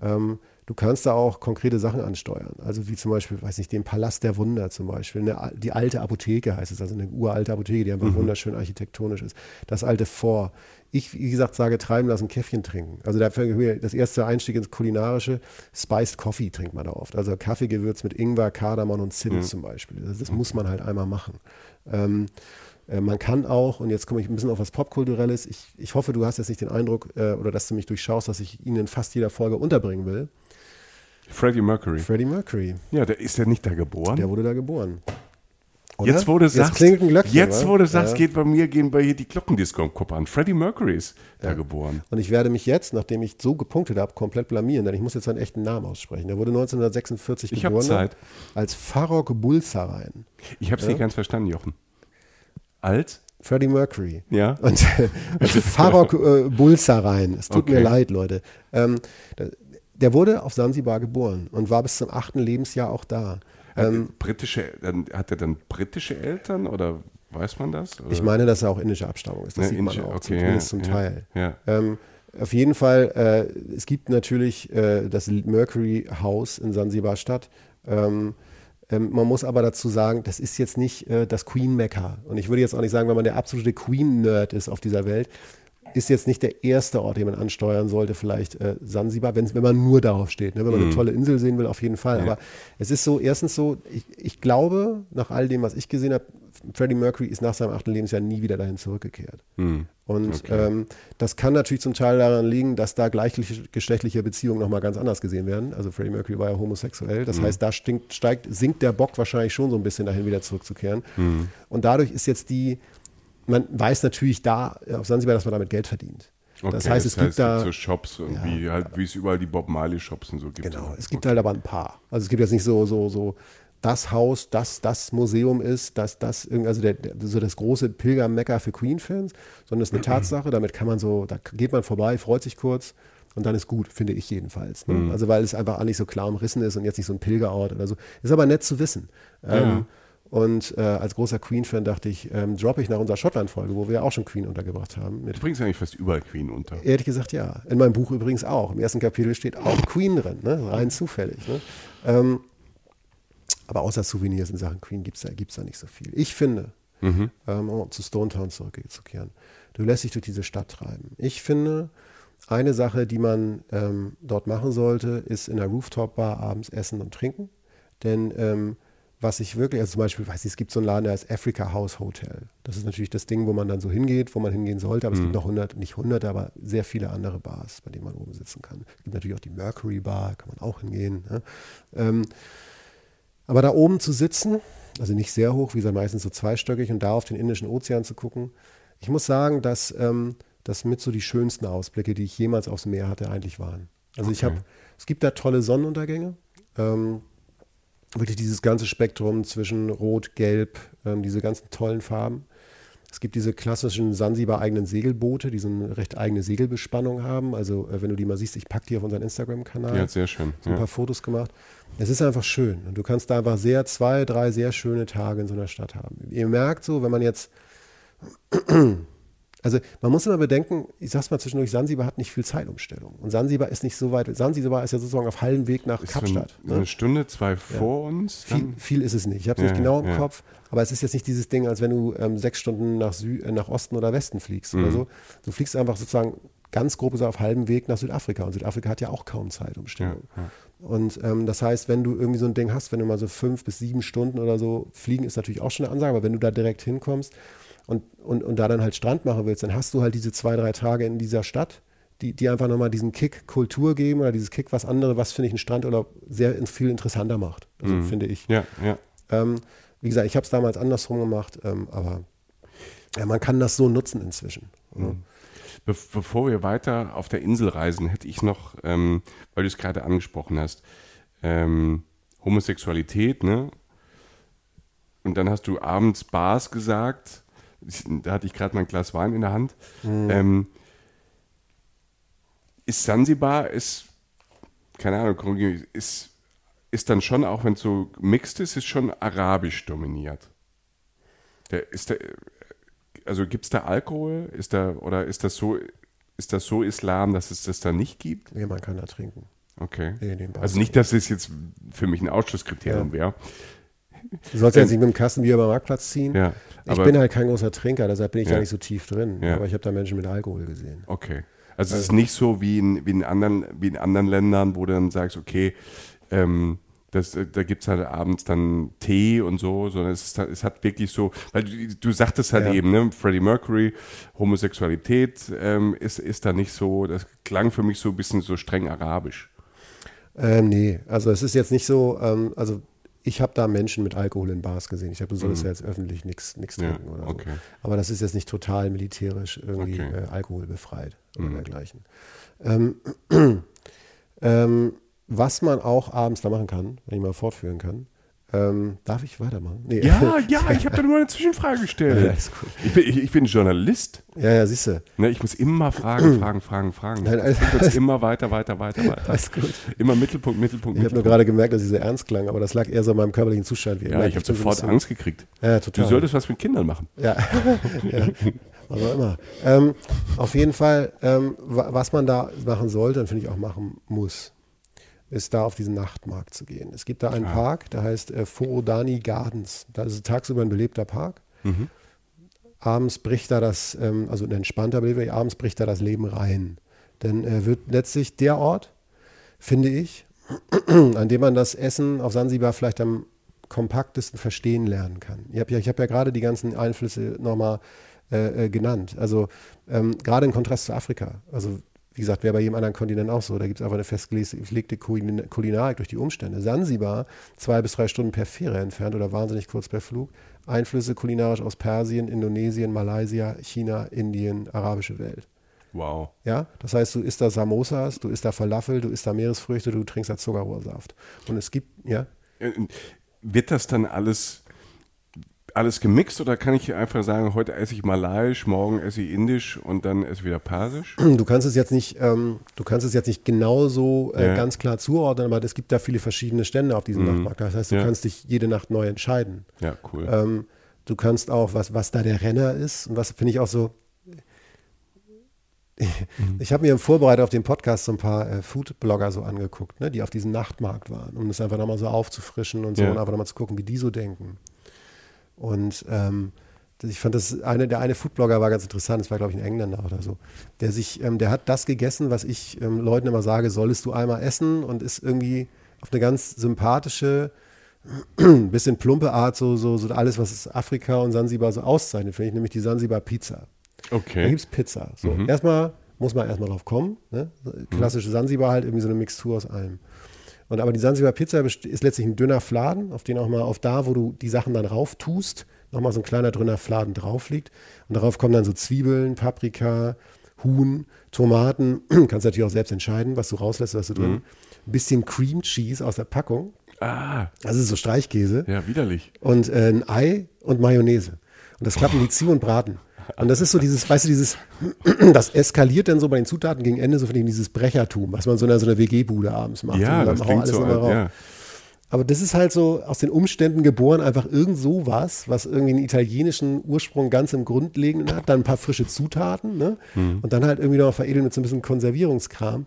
Ähm, du kannst da auch konkrete Sachen ansteuern. Also wie zum Beispiel, weiß nicht, den Palast der Wunder zum Beispiel. Eine, die alte Apotheke heißt es, also eine uralte Apotheke, die einfach wunderschön architektonisch ist. Das alte Fort. Ich, wie gesagt, sage treiben lassen, Käffchen trinken. Also dafür das erste Einstieg ins Kulinarische, Spiced Coffee trinkt man da oft. Also Kaffeegewürz mit Ingwer, Kardamom und Zimt zum Beispiel. Das, das muss man halt einmal machen. Ähm, äh, man kann auch, und jetzt komme ich ein bisschen auf was Popkulturelles, ich, ich hoffe, du hast jetzt nicht den Eindruck äh, oder dass du mich durchschaust, dass ich ihn in fast jeder Folge unterbringen will. Freddie Mercury. Freddie Mercury, Ja, der ist ja nicht da geboren. der wurde da geboren. Oder? Jetzt, wo du Jetzt sagst, Glöckchen, jetzt, wo du sagst, Ja. geht bei mir, gehen bei hier die Glockendisco im Kopf an. Freddie Mercury ist da geboren. Und ich werde mich jetzt, nachdem ich so gepunktet habe, komplett blamieren, denn ich muss jetzt seinen echten Namen aussprechen. Der wurde 1946 Ich geboren. Zeit. Als Farok Bulsarain. Ich habe es nicht ganz verstanden, Jochen. Alt? Freddie Mercury. Ja. Und also Farok äh, Bulsarein. Es tut Okay. mir leid, Leute. Ähm, der, der wurde auf Sansibar geboren und war bis zum achten Lebensjahr auch da. Ähm, britische, dann, hat er dann britische Eltern oder weiß man das? Oder? ich meine, dass er auch indische Abstammung ist. Das Ja, sieht man indische- auch, okay, zumindest ja, zum Teil. ja. Ähm, auf jeden Fall, äh, es gibt natürlich äh, das Mercury House in Sansibar Stadt. Ähm, ähm, man muss aber dazu sagen, das ist jetzt nicht äh, das Queen Mecca. Und ich würde jetzt auch nicht sagen, wenn man der absolute Queen-Nerd ist auf dieser Welt, ist jetzt nicht der erste Ort, den man ansteuern sollte, vielleicht äh, Sansibar, wenn man nur darauf steht. Ne? Wenn man eine tolle Insel sehen will, auf jeden Fall. Aber es ist so, erstens so, ich, ich glaube, nach all dem, was ich gesehen habe, Freddie Mercury ist nach seinem achten Lebensjahr nie wieder dahin zurückgekehrt. Hm. Und ähm, das kann natürlich zum Teil daran liegen, dass da gleichgeschlechtliche Beziehungen nochmal ganz anders gesehen werden. Also Freddie Mercury war ja homosexuell. Das heißt, da stinkt, steigt, sinkt der Bock wahrscheinlich schon so ein bisschen dahin, wieder zurückzukehren. Und dadurch ist jetzt die, man weiß natürlich da auf Sansibar, dass man damit Geld verdient. das Okay, heißt, es gibt da. so Shops, und wie, halt, wie es überall die Bob Marley Shops und so gibt. Genau, So. es gibt halt aber ein paar. Also es gibt jetzt nicht so, so, so das Haus, das das Museum ist, das, das irgendwie, also der, so das große Pilgermecker für Queen-Fans, sondern es ist eine Tatsache, damit kann man so, da geht man vorbei, freut sich kurz und dann ist gut, finde ich jedenfalls. Ne? Also weil es einfach alles so klar umrissen ist und jetzt nicht so ein Pilgerort oder so. Ist aber nett zu wissen. Ähm, und äh, als großer Queen-Fan dachte ich, ähm, droppe ich nach unserer Schottland-Folge, wo wir ja auch schon Queen untergebracht haben, mit Du bringst eigentlich fast überall Queen unter. Ehrlich gesagt, ja. In meinem Buch übrigens auch. Im ersten Kapitel steht auch Queen drin, ne? rein zufällig. Ne? Ähm, aber außer Souvenirs in Sachen Queen gibt es da, gibt's da nicht so viel. Ich finde, ähm, um zu Stone Town zurückzukehren, du lässt dich durch diese Stadt treiben. Ich finde, eine Sache, die man ähm, dort machen sollte, ist in der Rooftop-Bar abends essen und trinken. Denn ähm, was ich wirklich, also zum Beispiel, weiß ich, es gibt so einen Laden, der heißt Africa House Hotel. Das ist natürlich das Ding, wo man dann so hingeht, wo man hingehen sollte, aber es gibt noch hundert, nicht hunderte, aber sehr viele andere Bars, bei denen man oben sitzen kann. Es gibt natürlich auch die Mercury Bar, kann man auch hingehen. Ne? Ähm, aber da oben zu sitzen, also nicht sehr hoch, wie gesagt, meistens so zweistöckig und da auf den Indischen Ozean zu gucken, ich muss sagen, dass ähm, das mit so die schönsten Ausblicke, die ich jemals aufs Meer hatte, eigentlich waren. Also ich habe, es gibt da tolle Sonnenuntergänge. Ähm, wirklich dieses ganze Spektrum zwischen Rot, Gelb, ähm, diese ganzen tollen Farben. Es gibt diese klassischen Sansibar-eigenen Segelboote, die so eine recht eigene Segelbespannung haben. Also äh, wenn du die mal siehst, ich packe die auf unseren Instagram-Kanal. Ja, sehr schön. So ein Ja. paar Fotos gemacht. Es ist einfach schön. Und du kannst da einfach sehr, zwei, drei sehr schöne Tage in so einer Stadt haben. Ihr merkt so, wenn man jetzt, also man muss immer bedenken, ich sag's mal zwischendurch, Sansibar hat nicht viel Zeitumstellung. Und Sansibar ist nicht so weit, Sansibar ist ja sozusagen auf halbem Weg nach Ist so Kapstadt. ein, ne? eine Stunde, zwei vor uns. Viel, viel ist es nicht. Ich habe es Ja, nicht genau im ja. Kopf, aber es ist jetzt nicht dieses Ding, als wenn du ähm, sechs Stunden nach, Sü äh, nach Osten oder Westen fliegst Mhm. oder so. Du fliegst einfach sozusagen ganz grob gesagt auf halbem Weg nach Südafrika. Und Südafrika hat ja auch kaum Zeitumstellung. Und ähm, das heißt, wenn du irgendwie so ein Ding hast, wenn du mal so fünf bis sieben Stunden oder so fliegen, ist natürlich auch schon eine Ansage, aber wenn du da direkt hinkommst und, und, und da dann halt Strand machen willst, dann hast du halt diese zwei, drei Tage in dieser Stadt, die, die einfach nochmal diesen Kick Kultur geben oder dieses Kick was andere, was finde ich einen Strandurlaub sehr viel interessanter macht. Also finde ich. ja, ja. Ähm, wie gesagt, ich habe es damals andersrum gemacht, ähm, aber ja, man kann das so nutzen inzwischen. ne? Be bevor wir weiter auf der Insel reisen, hätte ich noch, ähm, weil du es gerade angesprochen hast, ähm, Homosexualität, ne? Und dann hast du abends Bars gesagt. Da hatte ich gerade mein Glas Wein in der Hand. Ähm, ist Sansibar, ist, keine Ahnung, ist, ist dann schon, auch wenn es so mixed ist, ist schon arabisch dominiert. Der, ist der, also gibt es da Alkohol? Ist da, oder ist das so, ist das so Islam, dass es das da nicht gibt? Nee, man kann da trinken. Okay. Nee, nee, also nicht, dass es jetzt für mich ein Ausschlusskriterium wäre. Du sollst ja jetzt nicht mit dem Kastenbier über den Marktplatz ziehen. Ja, ich bin halt kein großer Trinker, deshalb bin ich Ja. da nicht so tief drin. Ja. Aber ich habe da Menschen mit Alkohol gesehen. Okay. Also es ist nicht so wie in, wie in, anderen, wie in anderen Ländern, wo du dann sagst, okay, ähm, das, äh, da gibt es halt abends dann Tee und so, sondern es, ist, es hat wirklich so, weil du, du sagtest halt Ja. eben, ne, Freddie Mercury, Homosexualität ähm, ist, ist da nicht so, das klang für mich so ein bisschen so streng arabisch. Ähm, nee, also es ist jetzt nicht so, ähm, also ich habe da Menschen mit Alkohol in Bars gesehen. Ich habe, du solltest ja jetzt öffentlich nichts Mhm. Ja, trinken oder okay. so. Aber das ist jetzt nicht total militärisch irgendwie Okay. Mhm. äh, alkoholbefreit oder dergleichen. Ähm, ähm, was man auch abends da machen kann, wenn ich mal fortführen kann, Ähm, darf ich weitermachen? Nee. Ja, ja, ich habe da nur eine Zwischenfrage gestellt. Ja, ist gut. Ich, bin, ich, ich bin Journalist. ja, ja, siehst du. Ne, ich muss immer fragen, fragen, fragen, fragen. Nein, alles- uns immer weiter, weiter, weiter, weiter. Alles gut. Immer Mittelpunkt, Mittelpunkt, Ich habe nur gerade gemerkt, dass ich so ernst klang, aber das lag eher so an meinem körperlichen Zustand. Ja, ich habe so sofort bisschen- Angst gekriegt. Ja, Du total. solltest was mit Kindern machen. Ja, ja. was auch immer. Ähm, auf jeden Fall, ähm, wa- was man da machen sollte und finde ich auch machen muss, ist da auf diesen Nachtmarkt zu gehen. Es gibt da einen Ah. Park, der heißt äh, Forodani Gardens. Da ist tagsüber ein belebter Park. Abends bricht da das, ähm, also ein entspannter Belebter, abends bricht da das Leben rein. Denn äh, wird letztlich der Ort, finde ich, an dem man das Essen auf Sansibar vielleicht am kompaktesten verstehen lernen kann. Ich habe ja, ich hab ja gerade die ganzen Einflüsse nochmal äh, äh, genannt. Also ähm, gerade im Kontrast zu Afrika. Also wie gesagt, wäre bei jedem anderen Kontinent auch so. Da gibt es einfach eine festgelegte Kulin- Kulinarik durch die Umstände. Sansibar, zwei bis drei Stunden per Fähre entfernt oder wahnsinnig kurz per Flug. Einflüsse kulinarisch aus Persien, Indonesien, Malaysia, China, Indien, arabische Welt. Wow. Ja, das heißt, du isst da Samosas, du isst da Falafel, du isst da Meeresfrüchte, du trinkst da Zuckerrohrsaft. Und es gibt, ja, Äh, Wird das dann alles, alles gemixt oder kann ich einfach sagen, heute esse ich malaiisch, morgen esse ich indisch und dann esse ich wieder persisch? du kannst es jetzt nicht, ähm, du kannst es jetzt nicht genauso äh, Ja. ganz klar zuordnen, aber es gibt da viele verschiedene Stände auf diesem Nachtmarkt. Das heißt, du Ja. kannst dich jede Nacht neu entscheiden. Ja, cool. Ähm, du kannst auch, was, was da der Renner ist und was finde ich auch so. Ich habe mir im Vorbereitung auf den Podcast so ein paar äh, Food-Blogger so angeguckt, ne, die auf diesem Nachtmarkt waren, um das einfach nochmal so aufzufrischen und so Ja. und einfach nochmal zu gucken, wie die so denken. Und ähm, ich fand das eine, der eine Foodblogger war ganz interessant, das war glaube ich ein Engländer oder so, der sich, ähm, der hat das gegessen, was ich ähm, Leuten immer sage, solltest du einmal essen und ist irgendwie auf eine ganz sympathische, ein bisschen plumpe Art, so, so, so alles, was Afrika und Sansibar so auszeichnet, finde ich, nämlich die Sansibar Pizza. Da okay. gibt es Pizza. So, Erstmal muss man erstmal drauf kommen. Ne? Klassische Sansibar halt, irgendwie so eine Mixtur aus allem. Und aber die Sansibar Pizza ist letztlich ein dünner Fladen, auf den auch mal, auf da, wo du die Sachen dann rauf tust, nochmal so ein kleiner dünner Fladen drauf liegt. Und darauf kommen dann so Zwiebeln, Paprika, Huhn, Tomaten. Kannst natürlich auch selbst entscheiden, was du rauslässt, was du drin. Ein bisschen Cream Cheese aus der Packung. Ah, Das ist so Streichkäse ja, widerlich. und äh, ein Ei und Mayonnaise. Und das klappen die zu und braten. Und das ist so dieses, weißt du, dieses, das eskaliert dann so bei den Zutaten gegen Ende, so von dem dieses Brechertum, was man so in einer, so einer WG-Bude abends macht. Ja, das klingt so. Ja. Aber das ist halt so aus den Umständen geboren, einfach irgend sowas, was irgendwie einen italienischen Ursprung ganz im Grundlegenden hat, dann ein paar frische Zutaten ne? Hm. und dann halt irgendwie noch veredeln mit so ein bisschen Konservierungskram.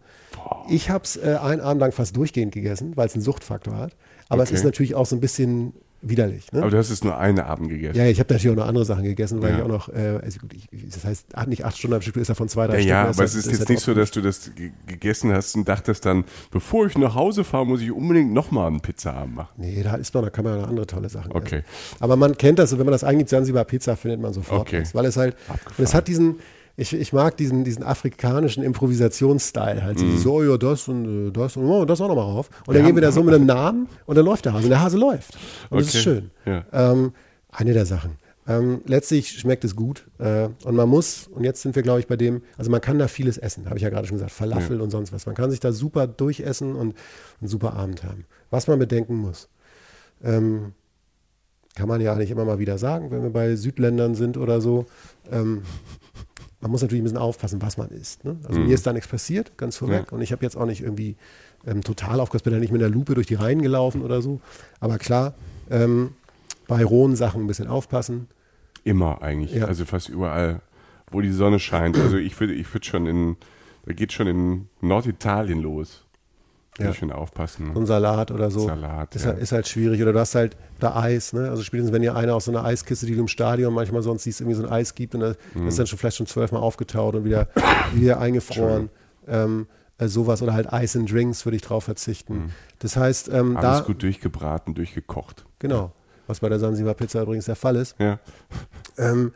Ich habe es äh, einen Abend lang fast durchgehend gegessen, weil es einen Suchtfaktor hat. Aber es Okay. ist natürlich auch so ein bisschen widerlich. Ne? Aber du hast es nur eine Abend gegessen. Ja, ich habe natürlich auch noch andere Sachen gegessen, weil Ja. ich auch noch, äh, also gut, ich, das heißt, ach, nicht acht Stunden am Stück, ist davon zwei, drei Ja, Stunden. ja, aber es ist das jetzt halt nicht so, dass du das ge- gegessen hast und dachtest dann, bevor ich nach Hause fahre, muss ich unbedingt nochmal einen Pizzaabend machen. Nee, da ist man, da kann man ja noch andere tolle Sachen Okay. essen. Aber man kennt das, wenn man das eingibt, Sansibar Pizza, findet man sofort Okay. was. Weil es halt, Abgefahren. und es hat diesen, ich, ich mag diesen, diesen afrikanischen Improvisationsstyle halt. Mhm. So, ja, das und äh, das und oh, das auch nochmal rauf. Und dann gehen wir da so mit einem Namen und dann läuft der Hase. Und der Hase läuft. Und das ist Okay. schön. Ja. Ähm, eine der Sachen. Ähm, letztlich schmeckt es gut äh, und man muss, und jetzt sind wir, glaube ich, bei dem, also man kann da vieles essen, habe ich ja gerade schon gesagt, Falafel und sonst was. Man kann sich da super durchessen und einen super Abend haben. Was man bedenken muss, ähm, kann man ja nicht immer mal wieder sagen, wenn wir bei Südländern sind oder so. Ähm, man muss natürlich ein bisschen aufpassen, was man isst. Ne? Also mir ist da nichts passiert, ganz vorweg. Und ich habe jetzt auch nicht irgendwie ähm, total aufgepasst, bin da nicht mit der Lupe durch die Reihen gelaufen oder so. Aber klar, ähm, bei rohen Sachen ein bisschen aufpassen. Immer eigentlich. Ja. Also fast überall, wo die Sonne scheint. Also ich würde ich würd schon in, da geht schon in Norditalien los. Ja. ich schon aufpassen. So ein Salat oder so. Salat, ist, ja. halt, ist halt schwierig. Oder du hast halt da Eis, ne? Also spätestens, wenn dir einer aus so einer Eiskiste, die du im Stadion manchmal sonst siehst, irgendwie so ein Eis gibt und das, Mhm. ist dann schon vielleicht schon zwölfmal aufgetaut und wieder, wieder eingefroren. Ähm, äh, sowas oder halt Eis in Drinks würde ich drauf verzichten. Das heißt, ähm, Mhm. Alles da, gut durchgebraten, durchgekocht. genau, was bei der Sansibar Pizza übrigens der Fall ist. Ja. Ähm,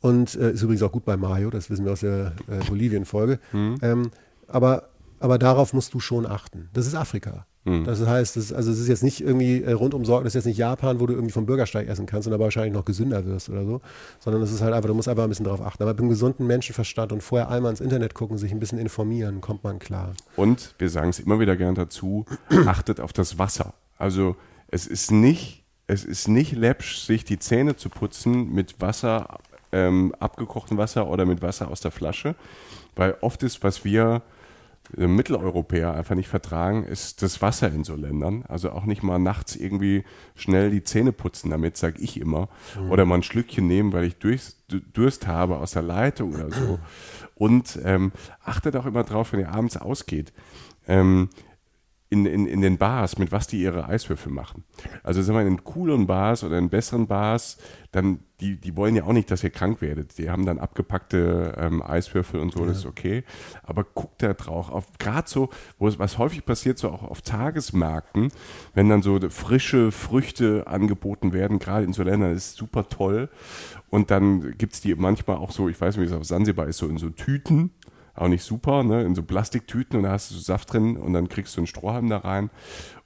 und äh, ist übrigens auch gut bei Mayo, das wissen wir aus der äh, Bolivien-Folge. Mhm. Ähm, aber, aber darauf musst du schon achten. Das ist Afrika. Mhm. Das heißt, das ist, also es ist jetzt nicht irgendwie äh, rundum sorgen, das ist jetzt nicht Japan, wo du irgendwie vom Bürgersteig essen kannst und aber wahrscheinlich noch gesünder wirst oder so, sondern es ist halt einfach, du musst einfach ein bisschen darauf achten. Aber mit einem gesunden Menschenverstand und vorher einmal ins Internet gucken, sich ein bisschen informieren, kommt man klar. Und wir sagen es immer wieder gern dazu, achtet auf das Wasser. Also Es ist nicht, es ist nicht läppsch, sich die Zähne zu putzen mit Wasser, ähm, abgekochtem Wasser oder mit Wasser aus der Flasche, weil oft ist, was wir Mitteleuropäer einfach nicht vertragen, ist das Wasser in so Ländern. Also auch nicht mal nachts irgendwie schnell die Zähne putzen damit, sage ich immer. Mhm. Oder mal ein Schlückchen nehmen, weil ich Durst, Durst habe aus der Leitung oder so. Und ähm, achtet auch immer drauf, wenn ihr abends ausgeht. Ähm, in, in, in den Bars, mit was die ihre Eiswürfel machen. Also sagen wir in coolen Bars oder in besseren Bars, dann, die, die wollen ja auch nicht, dass ihr krank werdet. Die haben dann abgepackte ähm, Eiswürfel und so, ja. das ist okay. Aber guckt da drauf, auf gerade so, wo es, was häufig passiert, so auch auf Tagesmärkten, wenn dann so frische Früchte angeboten werden, gerade in so Ländern, das ist super toll. Und dann gibt es die manchmal auch so, ich weiß nicht, wie es auf Sansibar ist, so in so Tüten auch nicht super, ne? in so Plastiktüten und da hast du so Saft drin und dann kriegst du einen Strohhalm da rein.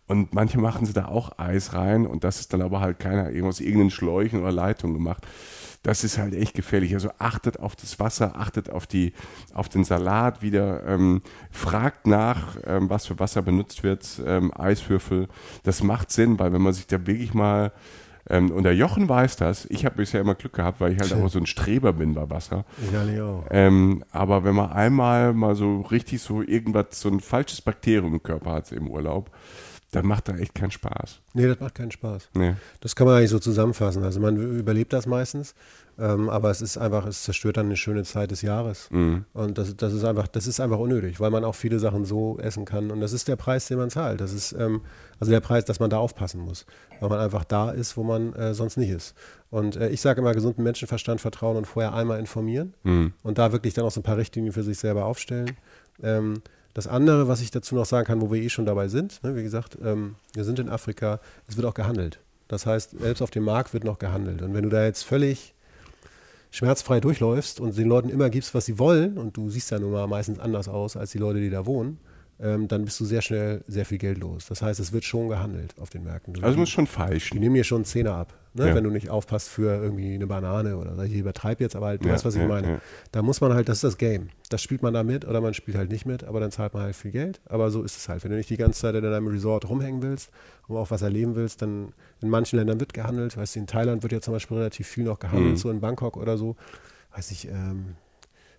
Und manche machen sie da auch Eis rein und das ist dann aber halt keiner aus irgendeinen Schläuchen oder Leitungen gemacht. Das ist halt echt gefährlich. Also achtet auf das Wasser, achtet auf, die, auf den Salat wieder, ähm, fragt nach, ähm, was für Wasser benutzt wird, ähm, Eiswürfel. Das macht Sinn, weil wenn man sich da wirklich mal ähm, und der Jochen weiß das. Ich habe bisher immer Glück gehabt, weil ich halt auch so ein Streber bin bei Wasser. Ich auch. Ähm, aber wenn man einmal mal so richtig so irgendwas, so ein falsches Bakterium im Körper hat im Urlaub, dann macht da echt keinen Spaß. Nee, das macht keinen Spaß. Nee. Das kann man eigentlich so zusammenfassen. Also man überlebt das meistens, ähm, aber es ist einfach, es zerstört dann eine schöne Zeit des Jahres. Mhm. Und das, das ist einfach, das ist einfach unnötig, weil man auch viele Sachen so essen kann. Und das ist der Preis, den man zahlt. Das ist ähm, also der Preis, dass man da aufpassen muss, weil man einfach da ist, wo man äh, sonst nicht ist. Und äh, ich sage immer, gesunden Menschenverstand vertrauen und vorher einmal informieren mhm. und da wirklich dann auch so ein paar Richtlinien für sich selber aufstellen. Ähm, das andere, was ich dazu noch sagen kann, wo wir eh schon dabei sind, ne, wie gesagt, ähm, wir sind in Afrika, es wird auch gehandelt. Das heißt, selbst auf dem Markt wird noch gehandelt. Und wenn du da jetzt völlig schmerzfrei durchläufst und den Leuten immer gibst, was sie wollen, und du siehst ja nun mal meistens anders aus als die Leute, die da wohnen, ähm, dann bist du sehr schnell sehr viel Geld los. Das heißt, es wird schon gehandelt auf den Märkten. Du, also du musst schon falsch. Die nehmen dir schon Zehner ab, ne? ja. wenn du nicht aufpasst für irgendwie eine Banane oder ich übertreibe jetzt, aber halt, du ja, weißt, was ich ja, meine. Da muss man halt, das ist das Game. Das spielt man da mit oder man spielt halt nicht mit, aber dann zahlt man halt viel Geld. Aber so ist es halt. Wenn du nicht die ganze Zeit in deinem Resort rumhängen willst und auch was erleben willst, dann in manchen Ländern wird gehandelt. Weißt du, in Thailand wird ja zum Beispiel relativ viel noch gehandelt, mhm. so in Bangkok oder so. Weiß ich, ähm,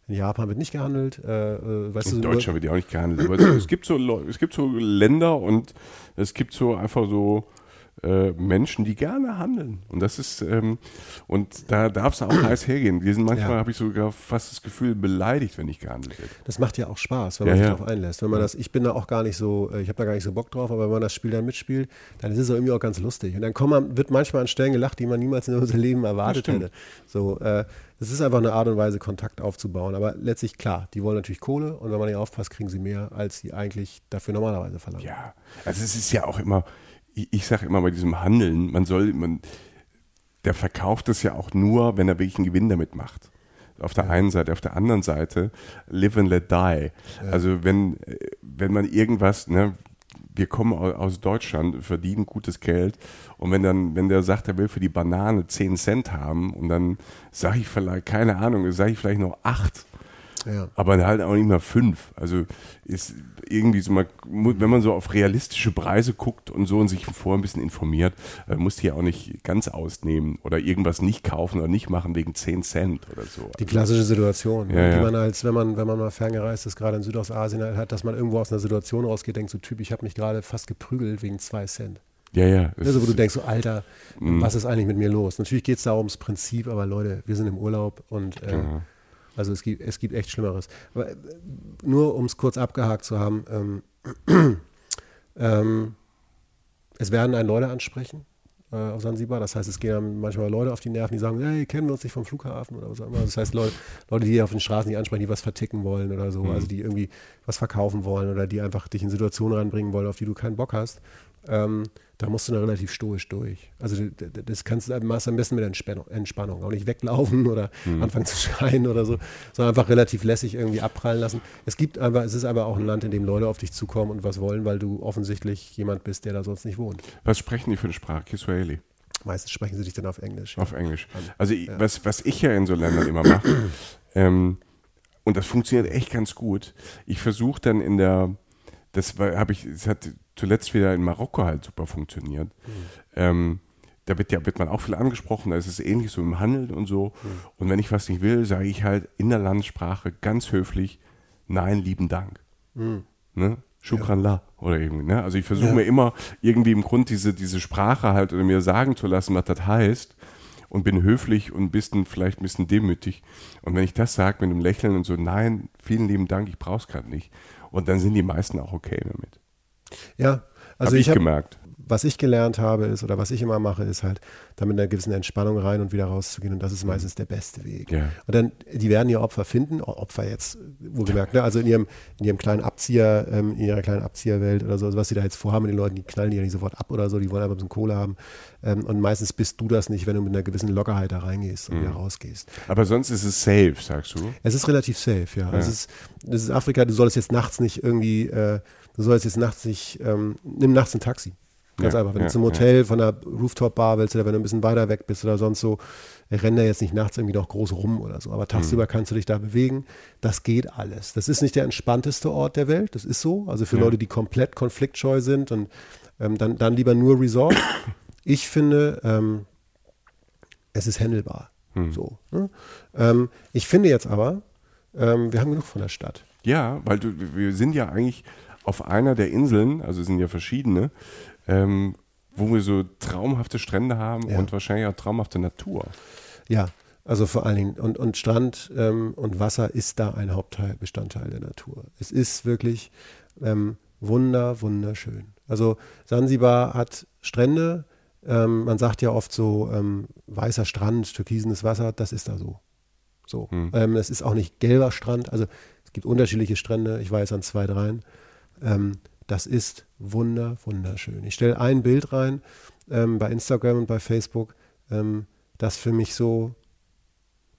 in Japan wird nicht gehandelt. Äh, äh weißt in du, Deutschland wird ja auch nicht gehandelt. Aber es, gibt so, es gibt so Länder und es gibt so einfach so äh, Menschen, die gerne handeln. Und das ist, ähm, und da darf es auch heiß hergehen. Wir sind manchmal, ja. habe ich sogar fast das Gefühl, beleidigt, wenn nicht gehandelt wird. Das macht ja auch Spaß, wenn man ja, sich ja. darauf einlässt. Wenn man das, ich bin da auch gar nicht so, äh, ich habe da gar nicht so Bock drauf, aber wenn man das Spiel dann mitspielt, dann ist es auch irgendwie auch ganz lustig. Und dann kommt man, wird manchmal an Stellen gelacht, die man niemals in unserem Leben erwartet hätte. So, äh, es ist einfach eine Art und Weise, Kontakt aufzubauen. Aber letztlich, klar, die wollen natürlich Kohle und wenn man nicht aufpasst, kriegen sie mehr, als sie eigentlich dafür normalerweise verlangen. Ja, also es ist ja auch immer, ich, ich sage immer bei diesem Handeln, man soll, man, der verkauft es ja auch nur, wenn er wirklich einen Gewinn damit macht. Auf der ja. einen Seite, auf der anderen Seite, live and let die. Ja. Also wenn, wenn man irgendwas, ne, wir kommen aus Deutschland, verdienen gutes Geld und wenn dann, wenn der sagt, er will für die Banane 10 Cent haben und dann sage ich vielleicht, keine Ahnung, sage ich vielleicht noch 8 ja. Aber halt auch nicht mehr fünf. Also ist irgendwie so mal, wenn man so auf realistische Preise guckt und so und sich vorher ein bisschen informiert, äh, muss die ja auch nicht ganz ausnehmen oder irgendwas nicht kaufen oder nicht machen wegen 10 Cent oder so. Die klassische Situation, ja, die ja. man als, wenn man, wenn man mal ferngereist ist, gerade in Südostasien halt hat, dass man irgendwo aus einer Situation rausgeht, denkt so Typ, ich habe mich gerade fast geprügelt wegen 2 Cent. Ja, ja. Also, wo du denkst, so, Alter, mhm. was ist eigentlich mit mir los? Natürlich geht es da ums Prinzip, aber Leute, wir sind im Urlaub und äh, also es gibt, es gibt echt Schlimmeres. Aber äh, nur um es kurz abgehakt zu haben, ähm, ähm, es werden einen Leute ansprechen äh, auf Sansibar. Das heißt, es gehen manchmal Leute auf die Nerven, die sagen, hey, kennen wir uns nicht vom Flughafen oder was auch immer. Das heißt, Leute, Leute, die auf den Straßen nicht ansprechen, die was verticken wollen oder so, mhm. also die irgendwie was verkaufen wollen oder die einfach dich in Situationen ranbringen wollen, auf die du keinen Bock hast. Ähm, da musst du dann relativ stoisch durch. Also das kannst du machst am besten mit Entspannung, Entspannung. Auch nicht weglaufen oder mhm. anfangen zu schreien oder so, sondern einfach relativ lässig irgendwie abprallen lassen. Es gibt einfach, es ist aber auch ein Land, in dem Leute auf dich zukommen und was wollen, weil du offensichtlich jemand bist, der da sonst nicht wohnt. Was sprechen die für eine Sprache? Kiswahili? Meistens sprechen sie dich dann auf Englisch. Auf Englisch. Also ja. was, was ich ja in so Ländern immer mache, ähm, und das funktioniert echt ganz gut, ich versuche dann in der, das habe ich, es hat zuletzt wieder in Marokko halt super funktioniert. Mhm. Ähm, da wird, ja, wird man auch viel angesprochen, da ist es ähnlich so im Handel und so. Mhm. Und wenn ich was nicht will, sage ich halt in der Landessprache ganz höflich, nein, lieben Dank. Mhm. Ne? Shukran ja. oder irgendwie. Ne? Also ich versuche ja. mir immer irgendwie im Grund diese, diese Sprache halt oder mir sagen zu lassen, was das heißt und bin höflich und ein bisschen, vielleicht ein bisschen demütig. Und wenn ich das sage mit einem Lächeln und so, nein, vielen lieben Dank, ich brauche es gerade nicht. Und dann sind die meisten auch okay damit. Ja, also hab ich, ich gemerkt was ich gelernt habe ist, oder was ich immer mache, ist halt, da mit einer gewissen Entspannung rein und wieder rauszugehen. Und das ist meistens der beste Weg. Ja. Und dann, die werden ihr Opfer finden, Opfer jetzt, wohlgemerkt, ne? also in ihrem, in ihrem kleinen Abzieher, ähm, in ihrer kleinen Abzieherwelt oder so, also was sie da jetzt vorhaben mit den Leuten, die knallen die ja nicht sofort ab oder so, die wollen einfach ein bisschen Kohle haben. Ähm, und meistens bist du das nicht, wenn du mit einer gewissen Lockerheit da reingehst und mhm. wieder rausgehst. Aber sonst ist es safe, sagst du? Es ist relativ safe, ja. ja. Es, ist, es ist Afrika, du solltest jetzt nachts nicht irgendwie, äh, du sollst jetzt nachts nicht, ähm, nimm nachts ein Taxi. Ganz ja, einfach. Wenn ja, du zum Hotel ja. von der Rooftop-Bar willst oder wenn du ein bisschen weiter weg bist oder sonst so, renn da jetzt nicht nachts irgendwie noch groß rum oder so. Aber tagsüber mhm. kannst du dich da bewegen. Das geht alles. Das ist nicht der entspannteste Ort der Welt. Das ist so. Also für Leute, die komplett konfliktscheu sind und ähm, dann, dann lieber nur Resort. Ich finde, ähm, es ist handelbar. Mhm. So, ne? ähm, ich finde jetzt aber, ähm, wir haben genug von der Stadt. Ja, weil du, wir sind ja eigentlich auf einer der Inseln, also es sind ja verschiedene, ähm, wo wir so traumhafte Strände haben ja. und wahrscheinlich auch traumhafte Natur. Ja, also vor allen Dingen, und, und Strand ähm, und Wasser ist da ein Hauptbestandteil der Natur. Es ist wirklich ähm, wunder, wunderschön. Also Sansibar hat Strände, ähm, man sagt ja oft so ähm, weißer Strand, türkisenes Wasser, das ist da so. So. Hm. Ähm, es ist auch nicht gelber Strand, also es gibt unterschiedliche Strände, ich weiß an zwei, dreien. Ähm, das ist wunder, wunderschön. Ich stelle ein Bild rein ähm, bei Instagram und bei Facebook, ähm, das für mich so,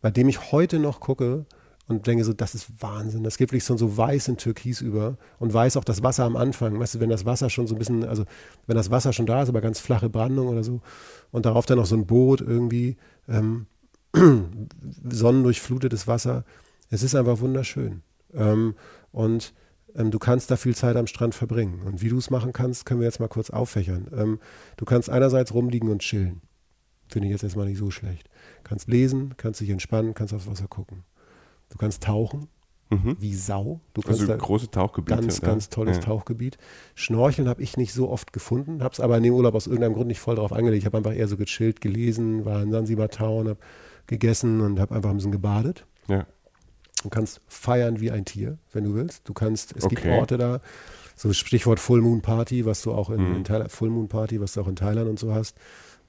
bei dem ich heute noch gucke und denke so, das ist Wahnsinn. Das geht wirklich so, so weiß in Türkis über und weiß auch das Wasser am Anfang. Weißt du, wenn das Wasser schon so ein bisschen, also wenn das Wasser schon da ist, aber ganz flache Brandung oder so und darauf dann noch so ein Boot irgendwie, ähm, sonnendurchflutetes Wasser. Es ist einfach wunderschön. Ähm, und du kannst da viel Zeit am Strand verbringen. Und wie du es machen kannst, können wir jetzt mal kurz auffächern. Ähm, du kannst einerseits rumliegen und chillen. Finde ich jetzt erstmal nicht so schlecht. Kannst lesen, kannst dich entspannen, kannst aufs Wasser gucken. Du kannst tauchen, mhm. wie Sau. Du kannst also große Tauchgebiete. Ganz, ganz tolles ja. Tauchgebiet. Schnorcheln habe ich nicht so oft gefunden, habe es aber in dem Urlaub aus irgendeinem Grund nicht voll darauf angelegt. Ich habe einfach eher so gechillt, gelesen, war in Sansibar Town, habe gegessen und habe einfach ein bisschen gebadet. Ja. Du kannst feiern wie ein Tier, wenn du willst. Du kannst, es okay. gibt Orte da, so Stichwort Full Moon Party, was du auch in, mhm. in Thailand, Full Moon Party, was du auch in Thailand und so hast.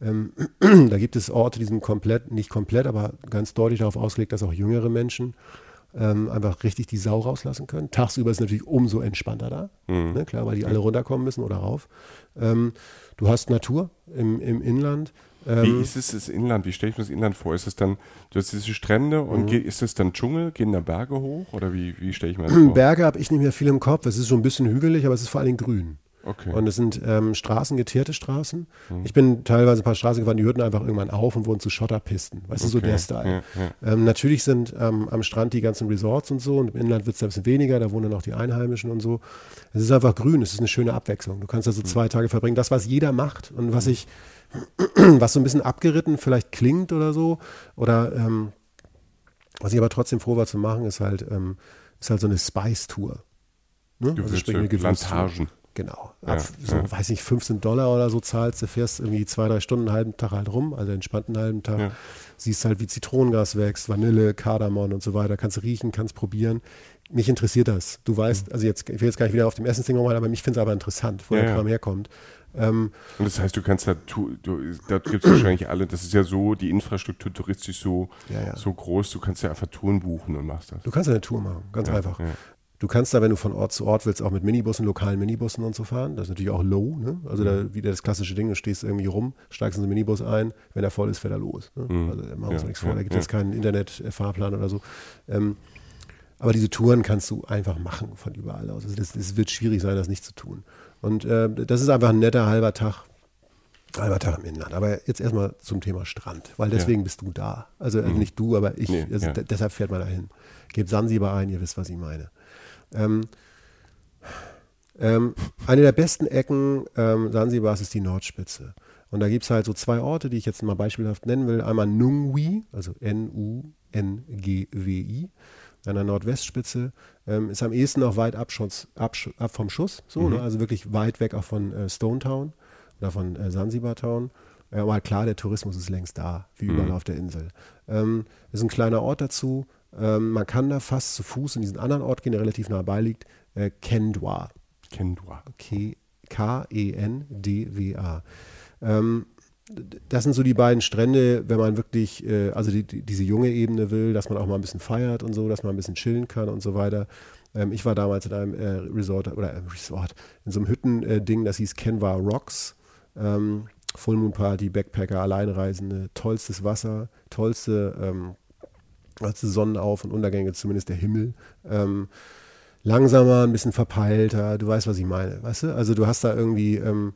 Ähm, da gibt es Orte, die sind komplett, nicht komplett, aber ganz deutlich darauf ausgelegt, dass auch jüngere Menschen ähm, einfach richtig die Sau rauslassen können. Tagsüber ist es natürlich umso entspannter da, mhm. ne, klar, weil die alle runterkommen müssen oder rauf. Ähm, du hast Natur im, im Inland. Ähm, wie ist es das Inland? Wie stelle ich mir das Inland vor? Ist es dann, du hast diese Strände und mhm. geht, ist es dann Dschungel? Gehen da Berge hoch? Oder wie, wie stelle ich mir das vor? Berge habe ich nicht mehr viel im Kopf. Es ist so ein bisschen hügelig, aber es ist vor allen Dingen grün. Okay. Und es sind ähm, Straßen, geteerte Straßen. Mhm. Ich bin teilweise ein paar Straßen gefahren, die hörten einfach irgendwann auf und wurden zu Schotterpisten. Weißt okay. du, so der Style. Ja, ja. Ähm, natürlich sind ähm, am Strand die ganzen Resorts und so und im Inland wird es ein bisschen weniger, da wohnen dann auch die Einheimischen und so. Es ist einfach grün, es ist eine schöne Abwechslung. Du kannst da so mhm. zwei Tage verbringen. Das, was jeder macht und was mhm. ich, was so ein bisschen abgeritten vielleicht klingt oder so, oder ähm, was ich aber trotzdem froh war zu machen, ist halt, ähm, ist halt so eine Spice-Tour. Ne? Also sprich eine Plantagen. Genau. Ab, ja, so, ja. weiß nicht, 15 Dollar oder so zahlst, du fährst irgendwie zwei, drei Stunden, einen halben Tag halt rum, also entspannten halben Tag. Ja. Siehst halt, wie Zitronengas wächst, Vanille, Kardamom und so weiter. Kannst riechen, kannst probieren. Mich interessiert das. Du weißt, mhm. also jetzt, ich will jetzt gar nicht wieder auf dem Essensding nochmal, aber mich finde es aber interessant, wo der Kram herkommt. Ähm, und das heißt, du kannst da, du, da gibt es wahrscheinlich alle, das ist ja so, die Infrastruktur touristisch so, so groß, du kannst ja einfach Touren buchen und machst das. Du kannst eine Tour machen, ganz einfach. Du kannst da, wenn du von Ort zu Ort willst, auch mit Minibussen, lokalen Minibussen und so fahren. Das ist natürlich auch low. Ne? Also da mhm. wieder das klassische Ding, du stehst irgendwie rum, steigst in so einen Minibus ein, wenn er voll ist, fährt er los. Ne? Mhm. Also da machen wir uns ja, nichts vor, da gibt es ja. keinen Internetfahrplan oder so. Ähm, aber diese Touren kannst du einfach machen von überall aus. Also das, das wird schwierig sein, das nicht zu tun. Und äh, das ist einfach ein netter halber Tag, halber Tag im Inland. Aber jetzt erstmal zum Thema Strand, weil deswegen ja. bist du da. Also, also, nicht du, aber ich. Nee, also deshalb fährt man da hin. Gebt Sansibar ein, ihr wisst, was ich meine. Ähm, Ähm, eine der besten Ecken ähm, Sansibar ist die Nordspitze. Und da gibt es halt so zwei Orte, die ich jetzt mal beispielhaft nennen will. Einmal Nungwi, also N-U-N-G-W-I, an der Nordwestspitze. Ähm, ist am ehesten noch weit ab, ab, ab vom Schuss, so, mhm. ne? also wirklich weit weg auch von äh, Stone Town oder von äh, Sansibar Town. Ja, aber klar, der Tourismus ist längst da, wie überall mhm. auf der Insel. Ähm, ist ein kleiner Ort dazu. Ähm, man kann da fast zu Fuß in diesen anderen Ort gehen, der relativ nah bei liegt. Äh, Kendwa. Kendwa. K-E-N-D-W-A. Ähm, das sind so die beiden Strände, wenn man wirklich, äh, also die, die, diese junge Ebene will, dass man auch mal ein bisschen feiert und so, dass man ein bisschen chillen kann und so weiter. Ähm, ich war damals in einem äh, Resort oder äh, Resort, in so einem Hütten-Ding, das hieß Kenwa Rocks. Ähm, Full Moon Party, Backpacker, Alleinreisende, tollstes Wasser, tollste, ähm, tollste Sonnenauf- und Untergänge, zumindest der Himmel. Ähm, langsamer, ein bisschen verpeilter, du weißt, was ich meine, weißt du? Also du hast da irgendwie ähm,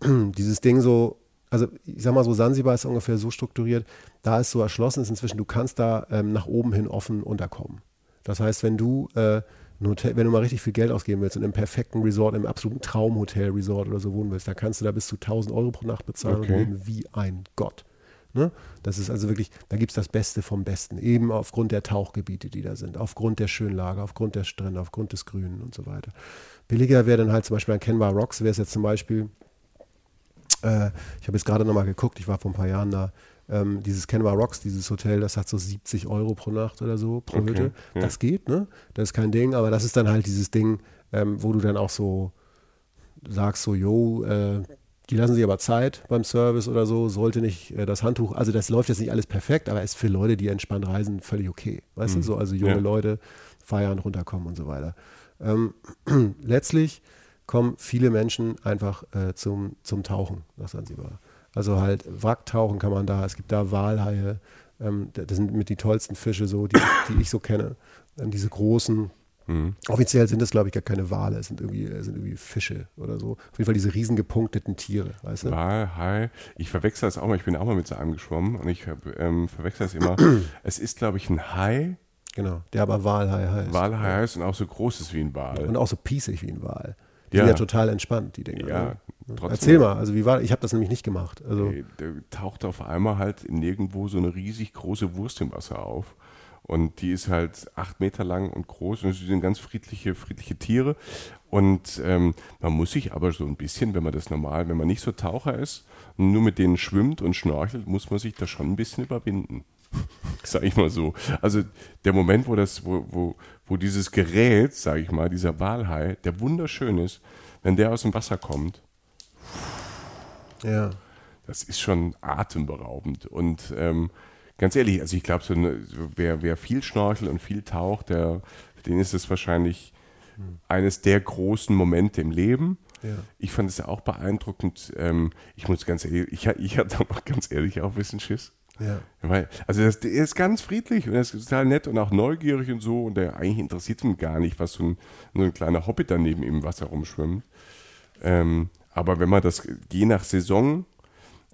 dieses Ding so, also ich sag mal so, Sansibar ist ungefähr so strukturiert, da ist so erschlossen ist inzwischen, du kannst da ähm, nach oben hin offen unterkommen. Das heißt, wenn du äh, Hotel, wenn du mal richtig viel Geld ausgeben willst und im perfekten Resort, im absoluten Traumhotel-Resort oder so wohnen willst, dann kannst du da bis zu 1000 Euro pro Nacht bezahlen okay. und leben wie ein Gott. Ne? Das ist also wirklich, da gibt es das Beste vom Besten, eben aufgrund der Tauchgebiete, die da sind, aufgrund der Schönlage, aufgrund der Strände, aufgrund des Grünen und so weiter. Billiger wäre dann halt zum Beispiel ein Kenbar Rocks, wäre es jetzt zum Beispiel, äh, ich habe jetzt gerade nochmal geguckt, ich war vor ein paar Jahren da, ähm, dieses Canva Rocks, dieses Hotel, das hat so 70 Euro pro Nacht oder so pro okay, Hütte. Ja. Das geht, ne? Das ist kein Ding, aber das ist dann halt dieses Ding, ähm, wo du dann auch so sagst, so, yo, äh, die lassen sich aber Zeit beim Service oder so, sollte nicht äh, das Handtuch, also das läuft jetzt nicht alles perfekt, aber ist für Leute, die entspannt reisen, völlig okay. Weißt mhm. du, so, also junge ja. Leute feiern, runterkommen und so weiter. Ähm, letztlich kommen viele Menschen einfach äh, zum, zum Tauchen nach Sansibar. Also halt Wracktauchen kann man da, es gibt da Walhaie, ähm, das sind mit die tollsten Fische so, die, die ich so kenne. Ähm, diese großen, mhm. offiziell sind das glaube ich gar keine Wale, es sind irgendwie, es sind irgendwie Fische oder so. Auf jeden Fall diese riesen gepunkteten Tiere, weißt du? Walhai, ich verwechsel das auch mal, ich bin auch mal mit so einem geschwommen und ich ähm, verwechsel das immer. es ist glaube ich ein Hai. Genau, der aber Walhai heißt. Walhai heißt und auch so groß ist wie ein Wal. Und auch so piesig wie ein Wal. Die ja. sind ja total entspannt, die Dinge. Ja, trotzdem. Erzähl mal, also wie war Ich habe das nämlich nicht gemacht. Also der taucht auf einmal halt nirgendwo so eine riesig große Wurst im Wasser auf. Und die ist halt acht Meter lang und groß und sie sind ganz friedliche, friedliche Tiere. Und ähm, man muss sich aber so ein bisschen, wenn man das normal, wenn man nicht so Taucher ist und nur mit denen schwimmt und schnorchelt, muss man sich da schon ein bisschen überwinden. Sag ich mal so. Also der Moment, wo das, wo, wo, wo dieses Gerät, sag ich mal, dieser Walhai, der wunderschön ist, wenn der aus dem Wasser kommt, ja. das ist schon atemberaubend. Und ähm, ganz ehrlich, also ich glaube, so wer, wer viel schnorchelt und viel taucht, der, für den ist es wahrscheinlich hm. eines der großen Momente im Leben. Ja. Ich fand es auch beeindruckend. Ähm, ich muss ganz ehrlich, ich, ich hatte auch ganz ehrlich auch ein bisschen Schiss. Ja. Weil, also das, der ist ganz friedlich und er ist total nett und auch neugierig und so und der eigentlich interessiert ihn gar nicht, was so ein, so ein kleiner Hobbit daneben im Wasser rumschwimmt. Ähm, aber wenn man das, je nach Saison,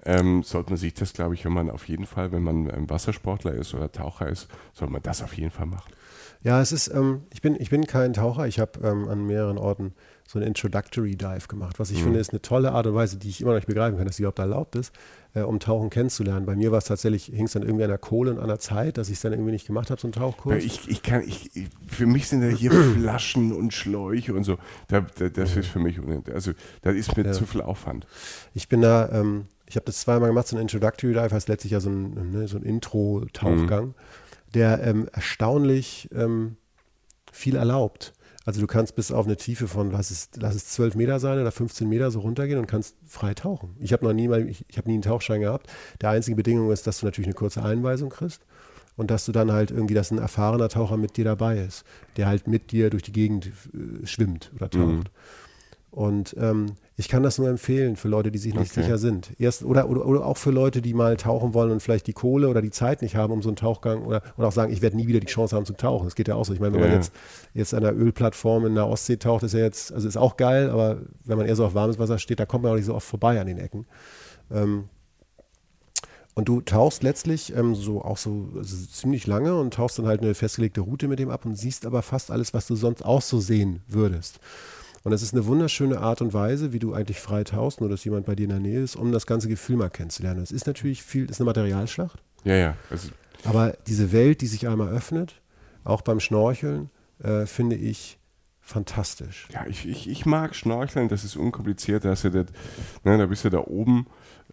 ähm, sollte man sich das, glaube ich, wenn man auf jeden Fall, wenn man ein Wassersportler ist oder Taucher ist, sollte man das auf jeden Fall machen. Ja, es ist, ähm, ich, bin, ich bin kein Taucher. Ich habe ähm, an mehreren Orten so einen Introductory Dive gemacht, was ich mhm. finde, ist eine tolle Art und Weise, die ich immer noch nicht begreifen kann, dass sie überhaupt erlaubt ist, äh, um Tauchen kennenzulernen. Bei mir war es tatsächlich, hing es dann irgendwie an der Kohle und an der Zeit, dass ich es dann irgendwie nicht gemacht habe, so einen Tauchkurs. Ich, ich kann, ich, für mich sind da hier Flaschen und Schläuche und so. Da, da, das ist für mich, also das ist mir ja. zu viel Aufwand. Ich bin da, ähm, ich habe das zweimal gemacht, so ein Introductory Dive heißt letztlich ja so ein, ne, so ein Intro-Tauchgang, mhm. der ähm, erstaunlich ähm, viel erlaubt. Also du kannst bis auf eine Tiefe von, lass es, lass es 12 Meter sein oder 15 Meter so runtergehen und kannst frei tauchen. Ich habe noch nie mal, ich, ich habe nie einen Tauchschein gehabt. Der einzige Bedingung ist, dass du natürlich eine kurze Einweisung kriegst und dass du dann halt irgendwie, dass ein erfahrener Taucher mit dir dabei ist, der halt mit dir durch die Gegend äh, schwimmt oder taucht. Mhm. Und ähm, ich kann das nur empfehlen für Leute, die sich nicht okay. sicher sind. Erst, oder, oder, oder, auch für Leute, die mal tauchen wollen und vielleicht die Kohle oder die Zeit nicht haben, um so einen Tauchgang oder, oder auch sagen, ich werde nie wieder die Chance haben zu tauchen. Das geht ja auch so. Ich meine, wenn ja. man jetzt, jetzt an der Ölplattform in der Ostsee taucht, ist ja jetzt, also ist auch geil, aber wenn man eher so auf warmes Wasser steht, da kommt man auch nicht so oft vorbei an den Ecken. Ähm, und du tauchst letztlich ähm, so auch so also ziemlich lange und tauchst dann halt eine festgelegte Route mit dem ab und siehst aber fast alles, was du sonst auch so sehen würdest. Und das ist eine wunderschöne Art und Weise, wie du eigentlich frei tauchst, nur dass jemand bei dir in der Nähe ist, um das ganze Gefühl mal kennenzulernen. Das ist natürlich viel, das ist eine Materialschlacht. Ja, ja. Also, Aber diese Welt, die sich einmal öffnet, auch beim Schnorcheln, äh, finde ich fantastisch. ja, ich, ich, ich mag Schnorcheln, das ist unkompliziert. Da, du das, ne, da bist du da oben.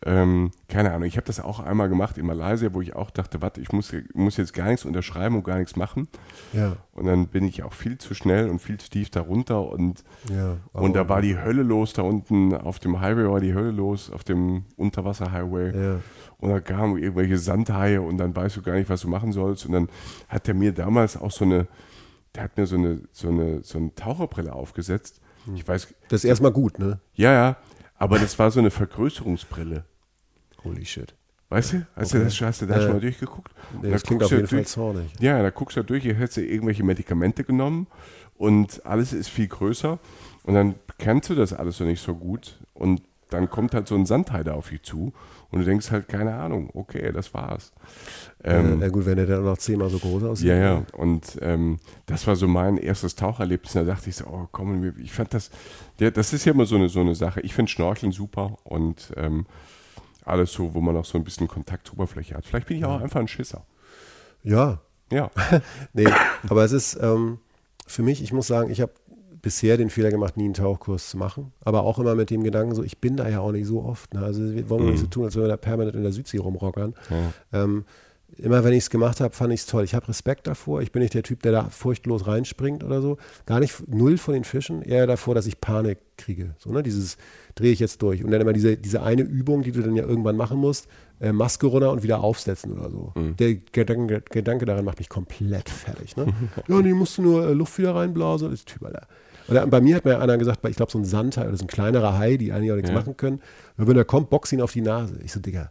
Ähm, keine Ahnung, ich habe das auch einmal gemacht in Malaysia, wo ich auch dachte, warte, ich muss, muss jetzt gar nichts unterschreiben und gar nichts machen. Ja, Und dann bin ich auch viel zu schnell und viel zu tief darunter und, ja. und da war die Hölle los da unten auf dem Highway, war die Hölle los auf dem Unterwasser-Highway. Ja. Und da kamen irgendwelche Sandhaie und dann weißt du gar nicht, was du machen sollst. Und dann hat er mir damals auch so eine, der hat mir so eine, so eine, so eine Taucherbrille aufgesetzt. Ich weiß, Das ist erstmal gut, ne? ja, ja, aber das war so eine Vergrößerungsbrille. Holy shit. Weißt du? Hast, du, das, hast du da Äh, schon mal durchgeguckt? Nee, das da klingt auf du jeden Fall durch- zornig. Ja, da guckst du durch, hier hättest du irgendwelche Medikamente genommen und alles ist viel größer und dann kennst du das alles noch nicht so gut und dann kommt halt so ein Sandhai da auf dich zu und du denkst halt, keine Ahnung, okay, das war's. Ähm, äh, ja gut, wenn der dann noch zehnmal so groß aussieht. ja, ja. Und ähm, das war so mein erstes Taucherlebnis. Da dachte ich so, oh komm, ich fand das, der, das ist ja immer so eine, so eine Sache. Ich finde Schnorcheln super und ähm, alles so, wo man auch so ein bisschen Kontakt zur Oberfläche hat. Vielleicht bin ich auch einfach ein Schisser. Ja, Ja. nee, aber es ist ähm, für mich, ich muss sagen, ich habe bisher den Fehler gemacht, nie einen Tauchkurs zu machen, aber auch immer mit dem Gedanken, so ich bin da ja auch nicht so oft. Ne? Also wir wollen wir nicht so tun, als wenn wir da permanent in der Südsee rumrockern. Ähm, immer wenn ich es gemacht habe, fand ich es toll. Ich habe Respekt davor. Ich bin nicht der Typ, der da furchtlos reinspringt oder so. Gar nicht null von den Fischen, eher davor, dass ich Panik kriege. So, ne? Dieses drehe ich jetzt durch. Und dann immer diese, diese eine Übung, die du dann ja irgendwann machen musst, äh, Maske runter und wieder aufsetzen oder so. Der Gedanke, Gedanke daran macht mich komplett fertig. Ne? ja, nee, musst du nur äh, Luft wieder reinblasen. Das ist Typ, Alter. Oder bei mir hat mir ja einer gesagt, ich glaube, so ein Sandhai oder so ein kleinerer Hai, die eigentlich auch nichts Ja. machen können. Und wenn er kommt, box ihn auf die Nase. Ich so, Digga,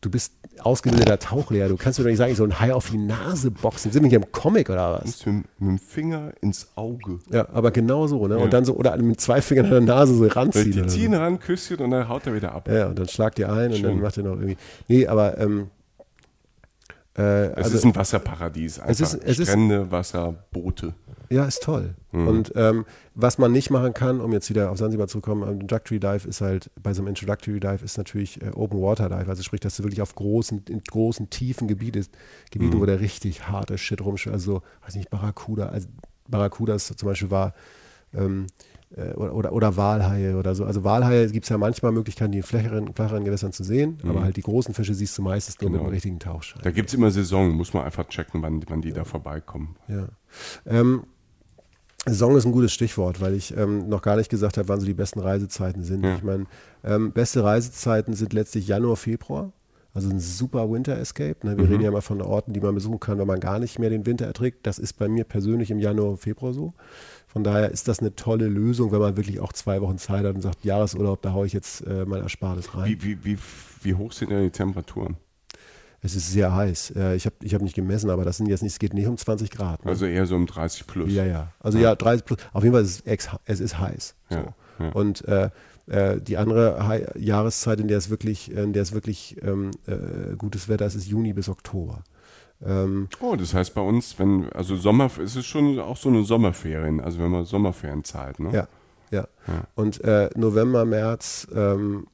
du bist ausgebildeter Tauchlehrer. Du kannst mir doch nicht sagen, ich soll einen Hai auf die Nase boxen. Sind wir hier im Comic oder was? Du mit, mit dem Finger ins Auge. Ja, aber genau so, ne? Ja. Und dann so, oder mit zwei Fingern an der Nase so ranziehen. Die oder so. ziehen ran, Küsschen und dann haut er wieder ab. Ja, und dann schlagt ihr ein und dann Schön. macht ihr noch irgendwie. Nee, aber ähm, äh, Es also, ist ein Wasserparadies. Einfach Es ist- es ist- Strände, Wasser, Boote. Ja, ist toll. Mhm. Und ähm, was man nicht machen kann, um jetzt wieder auf Sansibar zu kommen, Introductory Dive ist halt, bei so einem Introductory Dive ist natürlich äh, Open Water Dive, also sprich, dass du wirklich auf großen, in großen, tiefen Gebieten, Gebieten, Mhm. wo der richtig harte Shit rumschwimmt, also, weiß nicht, Barracuda, also Barracudas zum Beispiel war, ähm, äh, oder, oder, oder Walhaie oder so. Also Walhaie gibt es ja manchmal Möglichkeiten, die in flacheren, flacheren Gewässern zu sehen, aber halt die großen Fische siehst du meistens nur mit Mhm. Genau. richtigen Tauchschein. Da gibt es immer Saison, muss man einfach checken, wann, wann die da vorbeikommen. Ja. Ähm, Saison ist ein gutes Stichwort, weil ich ähm, noch gar nicht gesagt habe, wann so die besten Reisezeiten sind. Ja. Ich meine, ähm, beste Reisezeiten sind letztlich Januar, Februar. Also ein super Winter Escape. Ne? Wir reden ja mal von Orten, die man besuchen kann, wenn man gar nicht mehr den Winter erträgt. Das ist bei mir persönlich im Januar, Februar so. Von daher ist das eine tolle Lösung, wenn man wirklich auch zwei Wochen Zeit hat und sagt, Jahresurlaub, da haue ich jetzt äh, mein Erspartes rein. Wie, wie, wie, wie hoch sind denn die Temperaturen? Es ist sehr heiß. Äh, ich habe ich hab nicht gemessen, aber das sind jetzt nicht, es geht nicht um 20 Grad. Ne? Also eher so um 30 plus. Ja, ja. Also ja, 30 plus. Auf jeden Fall ist es, ex, es ist heiß. So. Ja, ja. Und äh, äh, die andere Jahreszeit, in der es wirklich, in der es wirklich ähm, äh, gutes Wetter ist, ist Juni bis Oktober. Ähm, Oh, das heißt bei uns, wenn, also Sommer, es ist schon auch so eine Sommerferien, also wenn man Sommerferienzeit, ne? ja, ja. Ja. Und äh, November, März, ähm,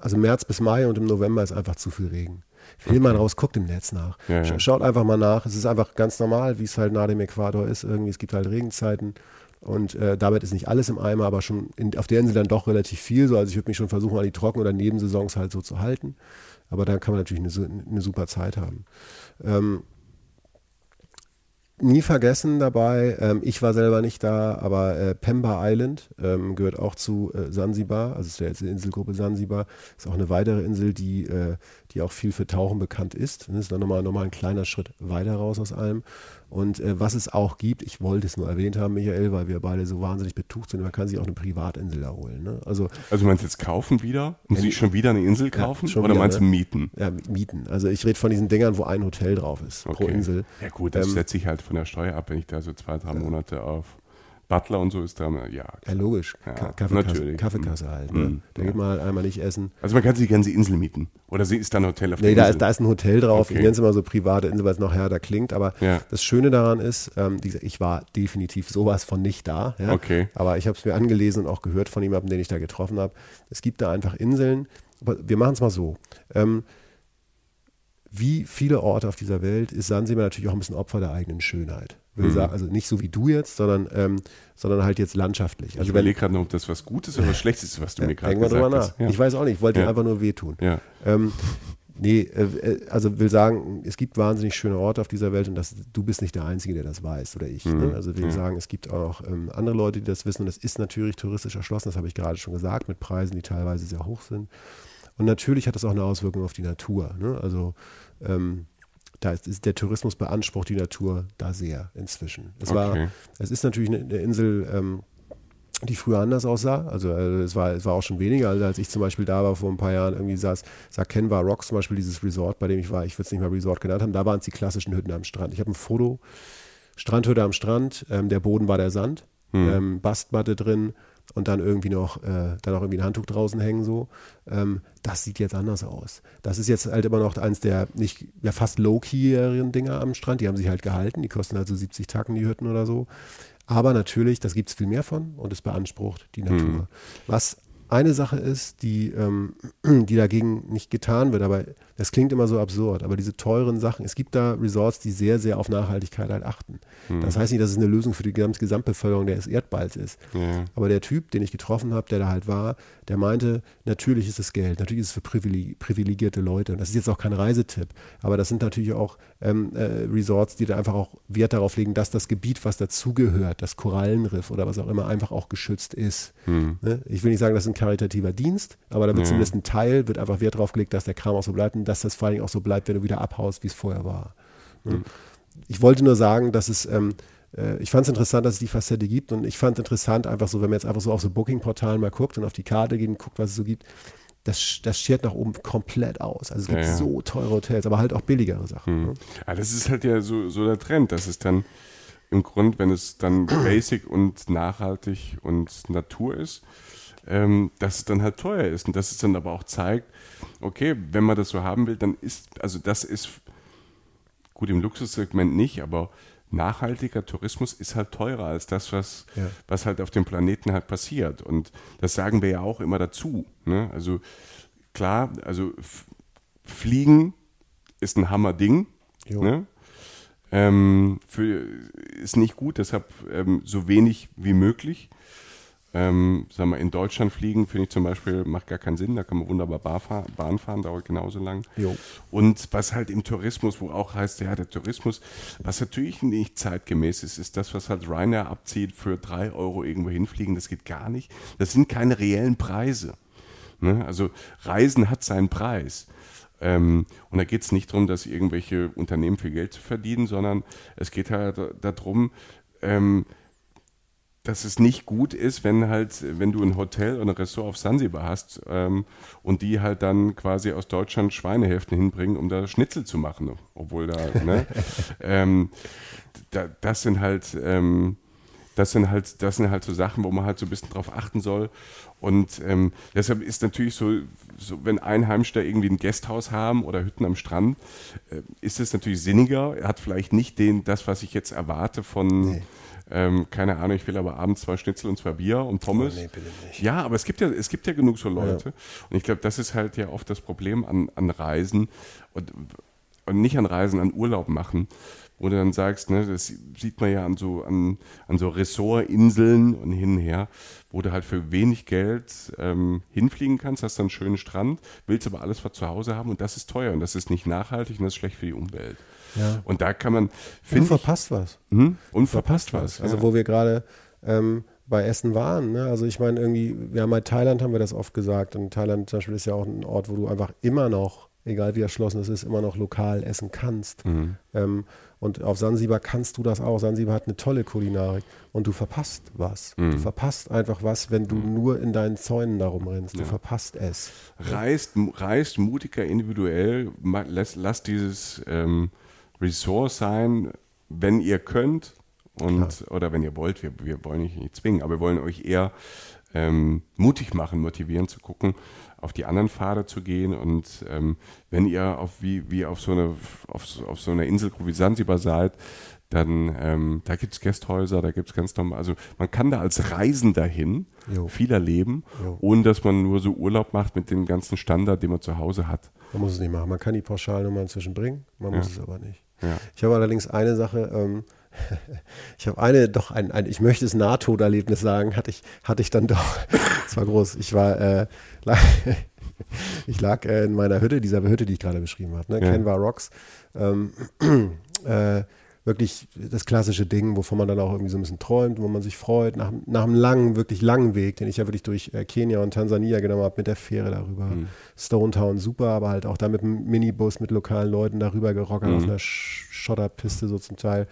also März bis Mai und im November ist einfach zu viel Regen. Will man raus, guckt im Netz nach. Ja, ja. Sch- Schaut einfach mal nach. Es ist einfach ganz normal, wie es halt nach dem Äquator ist. Irgendwie, es gibt halt Regenzeiten. Und äh, damit ist nicht alles im Eimer, aber schon in, auf der Insel dann doch relativ viel so. Also ich würde mich schon versuchen, an die Trocken- oder Nebensaisons halt so zu halten. Aber dann kann man natürlich eine, eine super Zeit haben. Ähm, nie vergessen dabei, ähm, ich war selber nicht da, aber äh, Pemba Island ähm, gehört auch zu äh, Sansibar, also ist der Inselgruppe Sansibar, ist auch eine weitere Insel, die, äh, die auch viel für Tauchen bekannt ist. Das ist dann nochmal noch mal ein kleiner Schritt weiter raus aus allem. Und äh, was es auch gibt, ich wollte es nur erwähnt haben, Michael, weil wir beide so wahnsinnig betucht sind, man kann sich auch eine Privatinsel erholen. Ne? Also Also meinst du jetzt kaufen wieder? Muss ich schon wieder eine Insel kaufen? Oder wieder, meinst du ne? mieten? ja, mieten. Also ich rede von diesen Dingern, wo ein Hotel drauf ist pro Insel. Ja gut, das Ähm, setze ich halt von der Steuer ab, wenn ich da so zwei, drei Monate auf Butler und so ist da, ja. Ja, logisch. Ja, Ka- Kaffeekasse, natürlich. Kaffeekasse halt. Ne? Mhm. Da Ja. geht man halt einmal nicht essen. Also man kann sich die ganze Insel mieten. Oder sie ist da ein Hotel auf der Nee, da Insel? ist, da ist ein Hotel drauf. Ich Okay. nenne es immer so private Insel, weil es noch härter klingt. Aber Ja. das Schöne daran ist, ähm, ich war definitiv sowas von nicht da. Ja? Okay. Aber ich habe es mir angelesen und auch gehört von jemandem, den ich da getroffen habe. Es gibt da einfach Inseln. Aber wir machen es mal so. Ähm, wie viele Orte auf dieser Welt ist Sansibar natürlich auch ein bisschen Opfer der eigenen Schönheit. Will Mhm. sagen, also nicht so wie du jetzt, sondern, ähm, sondern halt jetzt landschaftlich. Ich Also wenn, überlege gerade noch, ob das was Gutes oder was Schlechtes ist, was du mir gerade gesagt drüber hast. nach. Ja. Ich weiß auch nicht, ich wollte Ja. dir einfach nur wehtun. ja. Ähm, nee, äh, äh, also will sagen, es gibt wahnsinnig schöne Orte auf dieser Welt und das, du bist nicht der Einzige, der das weiß oder ich. Ne? Also will sagen, es gibt auch ähm, andere Leute, die das wissen und es ist natürlich touristisch erschlossen, das habe ich gerade schon gesagt, mit Preisen, die teilweise sehr hoch sind. Und natürlich hat das auch eine Auswirkung auf die Natur. Ne? Also ähm, da ist, ist der Tourismus beansprucht die Natur da sehr inzwischen. Es, war, Okay. es ist natürlich eine, eine Insel, ähm, die früher anders aussah. Also äh, es, war, es war auch schon weniger. Also als ich zum Beispiel da war vor ein paar Jahren, irgendwie saß, sah Canva Rocks zum Beispiel, dieses Resort, bei dem ich war, ich würde es nicht mal Resort genannt haben, da waren es die klassischen Hütten am Strand. Ich habe ein Foto, Strandhütte am Strand, ähm, der Boden war der Sand, ähm, Bastmatte drin und dann irgendwie noch, äh, dann auch irgendwie ein Handtuch draußen hängen so. Ähm, das sieht jetzt anders aus. Das ist jetzt halt immer noch eins der nicht, ja fast low-keyeren Dinger am Strand. Die haben sich halt gehalten, die kosten halt so 70 Tacken die Hütten oder so. Aber natürlich, das gibt es viel mehr von und es beansprucht die Natur. Was eine Sache ist, die, ähm, die dagegen nicht getan wird, aber das klingt immer so absurd, aber diese teuren Sachen, es gibt da Resorts, die sehr, sehr auf Nachhaltigkeit halt achten. Das heißt nicht, dass es eine Lösung für die Gesamtbevölkerung des Erdballs ist. Ja. Aber der Typ, den ich getroffen habe, der da halt war, der meinte, natürlich ist es Geld, natürlich ist es für privileg privilegierte Leute. Und das ist jetzt auch kein Reisetipp, aber das sind natürlich auch ähm, äh, Resorts, die da einfach auch Wert darauf legen, dass das Gebiet, was dazugehört, das Korallenriff oder was auch immer, einfach auch geschützt ist. Ne? Ich will nicht sagen, das ist ein karitativer Dienst, aber da wird zumindest ein Teil, wird einfach Wert darauf gelegt, dass der Kram auch so bleibt und dass das vor allen Dingen auch so bleibt, wenn du wieder abhaust, wie es vorher war. Ne? Ich wollte nur sagen, dass es, ähm, äh, ich fand es interessant, dass es die Facette gibt und ich fand es interessant, einfach so, wenn man jetzt einfach so auf so Booking-Portalen mal guckt und auf die Karte geht und guckt, was es so gibt, das, das schert nach oben komplett aus. Also es gibt Ja, ja. so teure Hotels, aber halt auch billigere Sachen. Ne? Ja, das ist halt ja so, so der Trend, dass es dann im Grund, wenn es dann basic und nachhaltig und Natur ist, ähm, dass es dann halt teuer ist und dass es dann aber auch zeigt, okay, wenn man das so haben will, dann ist, also das ist gut im Luxussegment nicht, aber nachhaltiger Tourismus ist halt teurer als das, was, Ja. was halt auf dem Planeten halt passiert. Und das sagen wir ja auch immer dazu. Ne? Also klar, also Fliegen ist ein Hammerding. Ne? Ähm, für, ist nicht gut, deshalb ähm, so wenig wie möglich. Ähm, sagen wir, in Deutschland fliegen, finde ich zum Beispiel, macht gar keinen Sinn. Da kann man wunderbar Bahn fahren, dauert genauso lang. Jo. Und was halt im Tourismus, wo auch heißt, ja, der Tourismus, was natürlich nicht zeitgemäß ist, ist das, was halt Ryanair abzieht für drei Euro irgendwo hinfliegen. Das geht gar nicht. Das sind keine reellen Preise. Ne? Also Reisen hat seinen Preis. Ähm, und da geht es nicht darum, dass irgendwelche Unternehmen viel Geld verdienen, sondern es geht halt darum, ähm, dass es nicht gut ist, wenn halt, wenn du ein Hotel oder ein Ressort auf Sansibar hast ähm, und die halt dann quasi aus Deutschland Schweinehälften hinbringen, um da Schnitzel zu machen, obwohl da, ne, ähm, da, das sind halt, ähm, das sind halt, das sind halt so Sachen, wo man halt so ein bisschen drauf achten soll. Und ähm, deshalb ist natürlich so, so, wenn Einheimische irgendwie ein Gasthaus haben oder Hütten am Strand, äh, ist es natürlich sinniger. Er hat vielleicht nicht den, das, was ich jetzt erwarte von, ähm, keine Ahnung, ich will aber abends zwei Schnitzel und zwei Bier und Pommes. Oh, nee, bitte nicht. Ja, aber es gibt ja, es gibt ja genug so Leute. Und ich glaube, das ist halt ja oft das Problem an, an Reisen und, und nicht an Reisen, an Urlaub machen, wo du dann sagst, ne, das sieht man ja an so, an, an so Ressortinseln und hin und her, wo du halt für wenig Geld ähm, hinfliegen kannst, hast dann einen schönen Strand, willst aber alles was zu Hause haben und das ist teuer und das ist nicht nachhaltig und das ist schlecht für die Umwelt. Ja. Und da kann man, ich, verpasst was. hm, und verpasst was. Also ja. wo wir gerade ähm, bei Essen waren. Ne? Also ich meine irgendwie, wir haben bei Thailand haben wir das oft gesagt und Thailand zum Beispiel ist ja auch ein Ort, wo du einfach immer noch, egal wie erschlossen es ist, immer noch lokal essen kannst. Mhm. Ähm, und auf Sansibar kannst du das auch. Sansibar hat eine tolle Kulinarik und du verpasst was. Mhm. Du verpasst einfach was, wenn du nur in deinen Zäunen darum rennst. Du verpasst es. reist, reist mutiger individuell, lasst, lasst dieses ähm, Resort sein, wenn ihr könnt Und, oder wenn ihr wollt, wir, wir wollen euch nicht zwingen, aber wir wollen euch eher ähm, mutig machen, motivieren zu gucken, auf die anderen Pfade zu gehen. Und ähm, wenn ihr auf, wie, wie auf, so eine, auf, auf so einer Insel wie Sansibar seid, dann ähm, da gibt es Gästhäuser, da gibt es ganz normal, also man kann da als Reisender hin, Jo. viel erleben, Jo. ohne dass man nur so Urlaub macht mit dem ganzen Standard, den man zu Hause hat. Man muss es nicht machen. Man kann die Pauschalnummern zwischenbringen, man Ja. muss es aber nicht. Ja. Ich habe allerdings eine Sache, ähm, ich habe eine, doch ein, ein ich möchte es Nahtoderlebnis sagen, hatte ich, hatte ich dann doch. Es war groß. Ich war, äh, lag, ich lag äh, in meiner Hütte, dieser Hütte, die ich gerade beschrieben habe, ne? Ja. Canva Rocks. Ähm, äh, wirklich das klassische Ding, wovon man dann auch irgendwie so ein bisschen träumt, wo man sich freut, nach, nach einem langen, wirklich langen Weg, den ich ja wirklich durch äh, Kenia und Tansania genommen habe, mit der Fähre darüber. Stone Town super, aber halt auch da mit einem Minibus mit lokalen Leuten darüber gerockert, auf einer Sch Schotterpiste so zum Teil,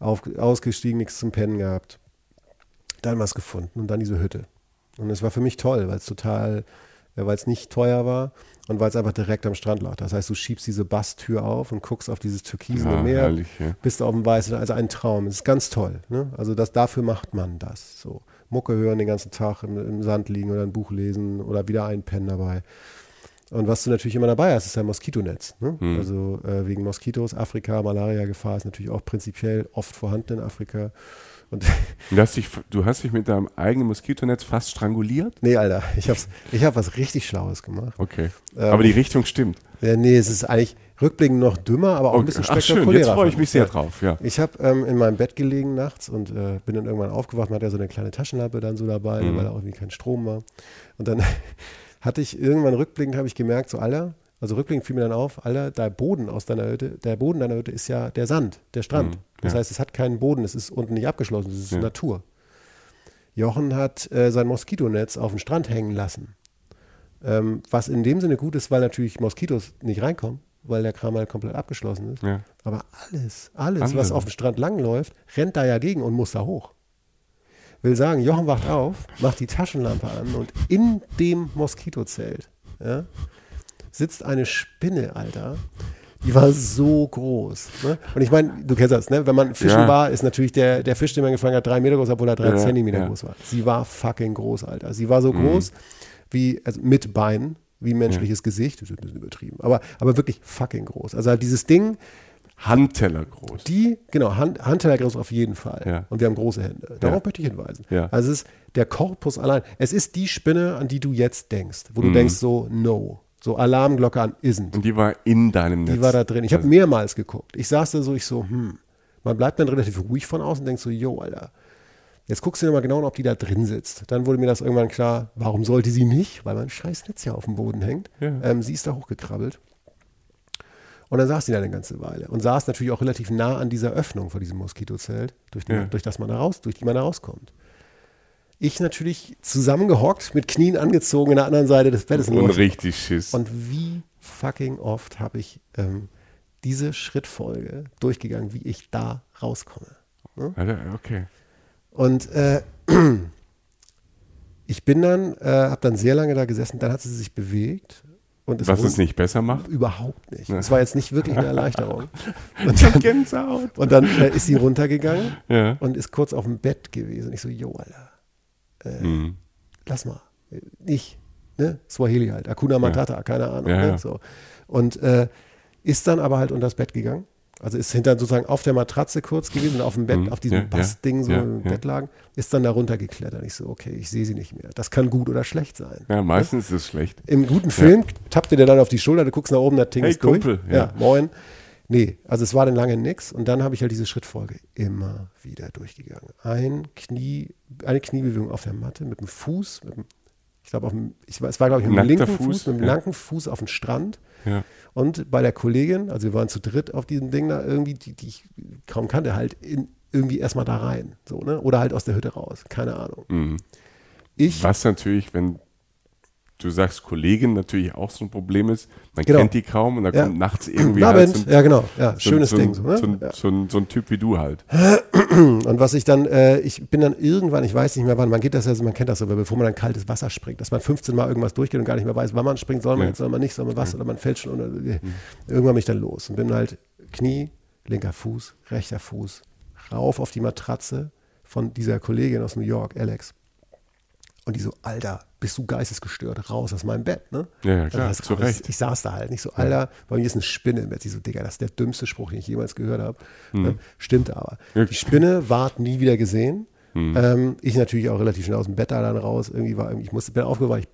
auf, ausgestiegen, nichts zum Pennen gehabt. Dann was gefunden und dann diese Hütte. Und es war für mich toll, weil es total, weil es nicht teuer war und weil es einfach direkt am Strand lag. Das heißt, du schiebst diese Basstür auf und guckst auf dieses türkisene Ja, Meer, herrlich, ja. bist auf dem Weißen, also ein Traum. Es ist ganz toll. Ne? Also das, dafür macht man das. So Mucke hören den ganzen Tag im, im Sand liegen oder ein Buch lesen oder wieder einpennen dabei. Und was du natürlich immer dabei hast, ist ein Moskitonetz. Ne? Hm. Also äh, wegen Moskitos, Afrika, Malaria-Gefahr ist natürlich auch prinzipiell oft vorhanden in Afrika. Und Du hast, dich, du hast dich mit deinem eigenen Moskitonetz fast stranguliert? nee, Alter, ich habe ich hab was richtig Schlaues gemacht. Okay. Ähm, Aber die Richtung stimmt. Ja, nee, es ist eigentlich rückblickend noch dümmer, aber auch ein bisschen Ach schön, spektakulärer. jetzt freue ich mich sehr drauf. Ja. Ich habe ähm, in meinem Bett gelegen nachts und äh, bin dann irgendwann aufgewacht. Man hat ja so eine kleine Taschenlampe dann so dabei, Mhm. weil da auch irgendwie kein Strom war. Und dann hatte ich irgendwann rückblickend, habe ich gemerkt, so Alter, also rückblickend fiel mir dann auf, Alter, der Boden aus deiner Hütte, der Boden deiner Hütte ist ja der Sand, der Strand. Mhm, Das ja. heißt, es hat keinen Boden, es ist unten nicht abgeschlossen, es ist Ja. Natur. Jochen hat äh, sein Moskitonetz auf den Strand hängen lassen. Ähm, was in dem Sinne gut ist, weil natürlich Moskitos nicht reinkommen, weil der Kram halt komplett abgeschlossen ist. Ja. Aber alles, alles, Andere. was auf dem Strand langläuft, rennt da ja gegen und muss da hoch. Will sagen, Jochen wacht auf, macht die Taschenlampe an und in dem Moskitozelt ja, sitzt eine Spinne, Alter. Die war so groß. Ne? Und ich meine, du kennst das, ne? wenn man fischen Ja. war, ist natürlich der, der Fisch, den man gefangen hat, drei Meter groß, obwohl er drei Ja, Zentimeter ja. Mhm. groß war. Sie war fucking groß, Alter. Sie war so groß wie, also mit Beinen, wie menschliches Gesicht. Das ist ein bisschen übertrieben. Aber, aber wirklich fucking groß. Also halt dieses Ding, Handteller groß. die, genau, Hand, Handtellergriff auf jeden Fall. Ja. Und wir haben große Hände. Darauf möchte ich hinweisen. Ja. Also es ist der Korpus allein. Es ist die Spinne, an die du jetzt denkst, wo du Mhm. denkst so, no. So Alarmglocke an, isn't. Und die war in deinem Netz. Die war da drin. Ich habe Also- mehrmals geguckt. Ich saß da so, ich so, hm. Man bleibt dann relativ ruhig von außen und denkt so, yo, Alter. Jetzt guckst du dir mal genau an, ob die da drin sitzt. Dann wurde mir das irgendwann klar, warum sollte sie nicht? Weil mein scheiß Netz ja auf dem Boden hängt. Ja. Ähm, sie ist da hochgekrabbelt. Und dann saß sie da eine ganze Weile und saß natürlich auch relativ nah an dieser Öffnung vor diesem Moskitozelt, durch, die, Ja. durch, das man da raus, durch die man da rauskommt. Ich natürlich zusammengehockt, mit Knien angezogen, an der anderen Seite des Bettes. Und richtig Schiss. und wie fucking oft habe ich ähm, diese Schrittfolge durchgegangen, wie ich da rauskomme. Alter, okay. Und äh, ich bin dann, äh, habe dann sehr lange da gesessen, dann hat sie sich bewegt. Und es Was es nicht besser macht? Überhaupt nicht. Es war jetzt nicht wirklich eine Erleichterung. Und dann, und dann äh, ist sie runtergegangen Ja. und ist kurz auf dem Bett gewesen. Ich so, jo, Alter, Mhm. lass mal. Ich, ne? Swahili halt, Akuna Matata, keine Ahnung. Ja, ne? ja. So. Und äh, ist dann aber halt unter das Bett gegangen. Also ist hinter sozusagen auf der Matratze kurz gewesen, auf dem Bett, Mhm. auf diesem Ja, ja, Bastding so ja, im ja. Bett lagen, ist dann da runtergeklettert. Ich so, okay, ich sehe sie nicht mehr. Das kann gut oder schlecht sein. Ja, meistens ist es schlecht. Im guten Film tappt der dann auf die Schulter, du guckst nach oben, das Ding Hey, ist durch. Kumpel, Ja. ja. moin. Nee, also es war dann lange nix und dann habe ich halt diese Schrittfolge immer wieder durchgegangen. Ein Knie, eine Kniebewegung auf der Matte mit dem Fuß, mit dem, ich glaube auf dem, ich, es war glaube ich mit dem linken Fuß, Fuß, mit dem ja. langen Fuß auf dem Strand Ja. und bei der Kollegin, also wir waren zu dritt auf diesem Ding da irgendwie, die, die ich kaum kannte, halt in, irgendwie erstmal da rein, so, ne? Oder halt aus der Hütte raus, keine Ahnung. Mhm. Ich, Was natürlich, wenn du sagst Kollegin, natürlich auch so ein Problem ist. Man Genau. kennt die kaum und da Ja. kommt nachts irgendwie halt so, ein- ja genau, ja, so, schönes so, Ding, so, ne? ein, ja. ein, so ein Typ wie du halt. Und was ich dann, äh, ich bin dann irgendwann, ich weiß nicht mehr wann, man geht das ja, man kennt das so, bevor man dann kaltes Wasser springt, dass man 15 Mal irgendwas durchgeht und gar nicht mehr weiß, wann man springt, soll man jetzt, soll man nicht, soll man was, oder man fällt schon. Oder, Irgendwann bin ich dann los und bin halt Knie, linker Fuß, rechter Fuß, rauf auf die Matratze von dieser Kollegin aus New York, Alex. Und die so, Alter, bist du geistesgestört, raus aus meinem Bett, ne? Ja, ja klar, Also, zu. Recht. Ich saß da halt nicht so, Alter, bei mir ist eine Spinne im Bett. Sie so, Digga, das ist der dümmste Spruch, den ich jemals gehört habe. Ne? Stimmt aber. Die Spinne ward nie wieder gesehen. Hm. Ähm, ich natürlich auch relativ schnell aus dem Bett da dann raus. Irgendwie war, ich musste, bin aufgewacht, ich,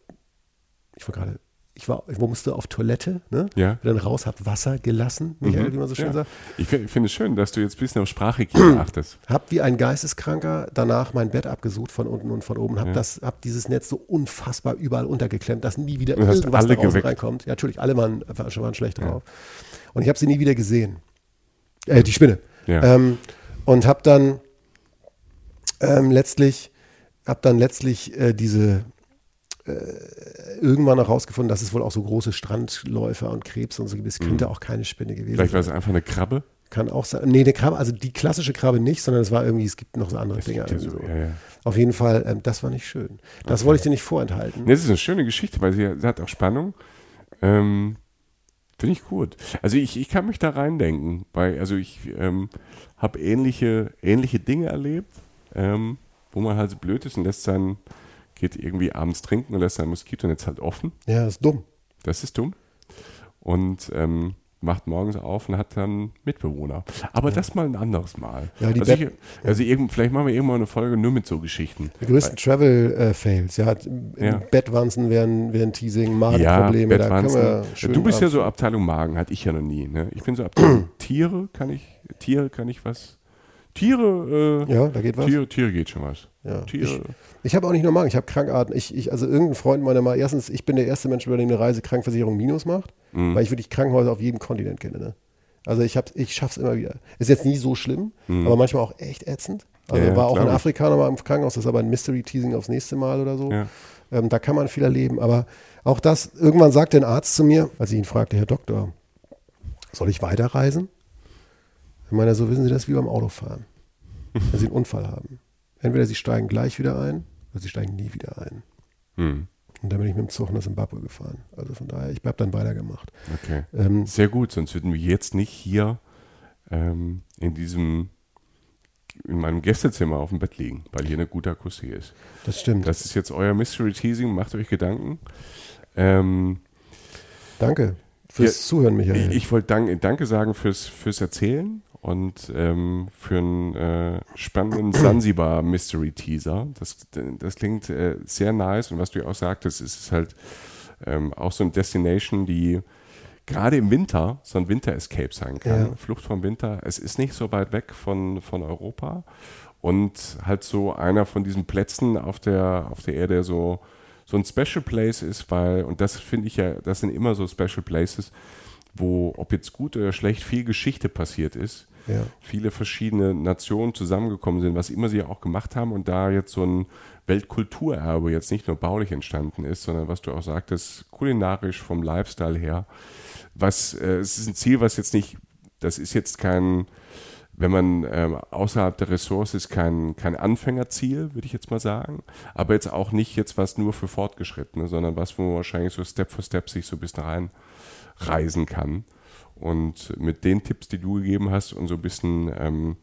ich war gerade, ich war, ich musste auf Toilette, ne? Ja. Bin dann raus, hab Wasser gelassen, Michael, wie man so schön Ja. sagt. Ich fi- finde es schön, dass du jetzt ein bisschen auf Sprachhygiene achtest. Hab wie ein Geisteskranker danach mein Bett abgesucht von unten und von oben. Hab, Ja. das, hab dieses Netz so unfassbar überall untergeklemmt, dass nie wieder irgendwas alle da reinkommt. Ja, natürlich, alle waren, waren, waren schlecht drauf. Und ich habe sie nie wieder gesehen. Äh, die Spinne. Ja. Ähm, und habe dann ähm, letztlich, hab dann letztlich äh, diese äh, irgendwann auch rausgefunden, dass es wohl auch so große Strandläufer und Krebs und so gibt. Es könnte auch keine Spinne gewesen Mhm. Vielleicht war sein. es einfach eine Krabbe. Kann auch sein. Nee, eine Krabbe, also die klassische Krabbe nicht, sondern es war irgendwie, es gibt noch so andere Es Dinge. gibt ja so, ja, ja. Auf jeden Fall, ähm, das war nicht schön. Das wollte ich dir nicht vorenthalten. Nee, Das ist eine schöne Geschichte, weil sie, hat auch Spannung. Ähm, Finde ich gut. Also ich, ich kann mich da reindenken, weil also ich ähm, habe ähnliche, ähnliche Dinge erlebt, ähm, wo man halt so blöd ist und lässt sein, geht irgendwie abends trinken und lässt sein Moskitonetz halt offen. Ja, das ist dumm. Das ist dumm. Und ähm, macht morgens auf und hat dann Mitbewohner. Aber das mal ein anderes Mal. Ja, also ich, also irgend, vielleicht machen wir irgendwann eine Folge nur mit so Geschichten. Die größten Travel-Fails. ja, im Ja. Bettwanzen wären, wären Teasing, Magenprobleme. da können Bettwanzen. wir du bist ja so Abteilung Magen, hatte ich ja noch nie. Ne? Ich bin so Abteilung Tiere, kann ich, Tiere kann ich was. Tiere, äh, Ja, da geht was. Tiere, Tiere geht schon was. Ja. Tiere. Ich habe auch nicht nur Magen, ich habe Krankarten. Ich, ich, also irgendein Freund meiner mal, erstens, ich bin der erste Mensch, bei dem eine Reisekrankenversicherung Minus macht, Mhm. weil ich wirklich Krankenhäuser auf jedem Kontinent kenne. Ne? Also ich, hab, ich schaff's immer wieder. Ist jetzt nie so schlimm, aber manchmal auch echt ätzend. Also Mhm. Ja, war auch in ich. Afrika nochmal im Krankenhaus, das ist aber ein Mystery-Teasing aufs nächste Mal oder so. Ähm, da kann man viel erleben. Aber auch das, irgendwann sagte ein Arzt zu mir, als ich ihn fragte, Herr Doktor, soll ich weiterreisen? Ich meine, so wissen Sie das wie beim Autofahren. Wenn Sie einen Unfall haben. Entweder Sie steigen gleich wieder ein oder Sie steigen nie wieder ein. Hm, Und dann bin ich mit dem Zug nach Zimbabwe gefahren. Also von daher, ich habe dann weitergemacht. okay. Ähm, Sehr gut, sonst würden wir jetzt nicht hier ähm, in diesem in meinem Gästezimmer auf dem Bett liegen, weil hier eine gute Akustik ist. das stimmt. Das ist jetzt euer Mystery Teasing, macht euch Gedanken. Ähm, Danke fürs Ja, Zuhören, Michael. Ich, ich wollte dank, Danke sagen fürs, fürs Erzählen und ähm, für einen äh, spannenden Sansibar Mystery Teaser. Das, das klingt äh, sehr nice und was du ja auch sagtest, ist es halt ähm, auch so eine Destination, die gerade im Winter so ein Winter-Escape sein kann. Ja. Flucht vom Winter. Es ist nicht so weit weg von, von Europa und halt so einer von diesen Plätzen auf der, auf der Erde, so, so ein Special Place ist, weil, und das finde ich ja, das sind immer so Special Places, wo, ob jetzt gut oder schlecht, viel Geschichte passiert ist. Viele verschiedene Nationen zusammengekommen sind, was immer sie auch gemacht haben und da jetzt so ein Weltkulturerbe jetzt nicht nur baulich entstanden ist, sondern was du auch sagtest, kulinarisch vom Lifestyle her, was, äh, es ist ein Ziel, was jetzt nicht, das ist jetzt kein, wenn man ähm, außerhalb der Ressource ist, kein, kein Anfängerziel, würde ich jetzt mal sagen. Aber jetzt auch nicht jetzt was nur für Fortgeschrittene, sondern was, wo man wahrscheinlich so Step für Step sich so ein bisschen rein reisen kann. Und mit den Tipps, die du gegeben hast und so ein bisschen ähm,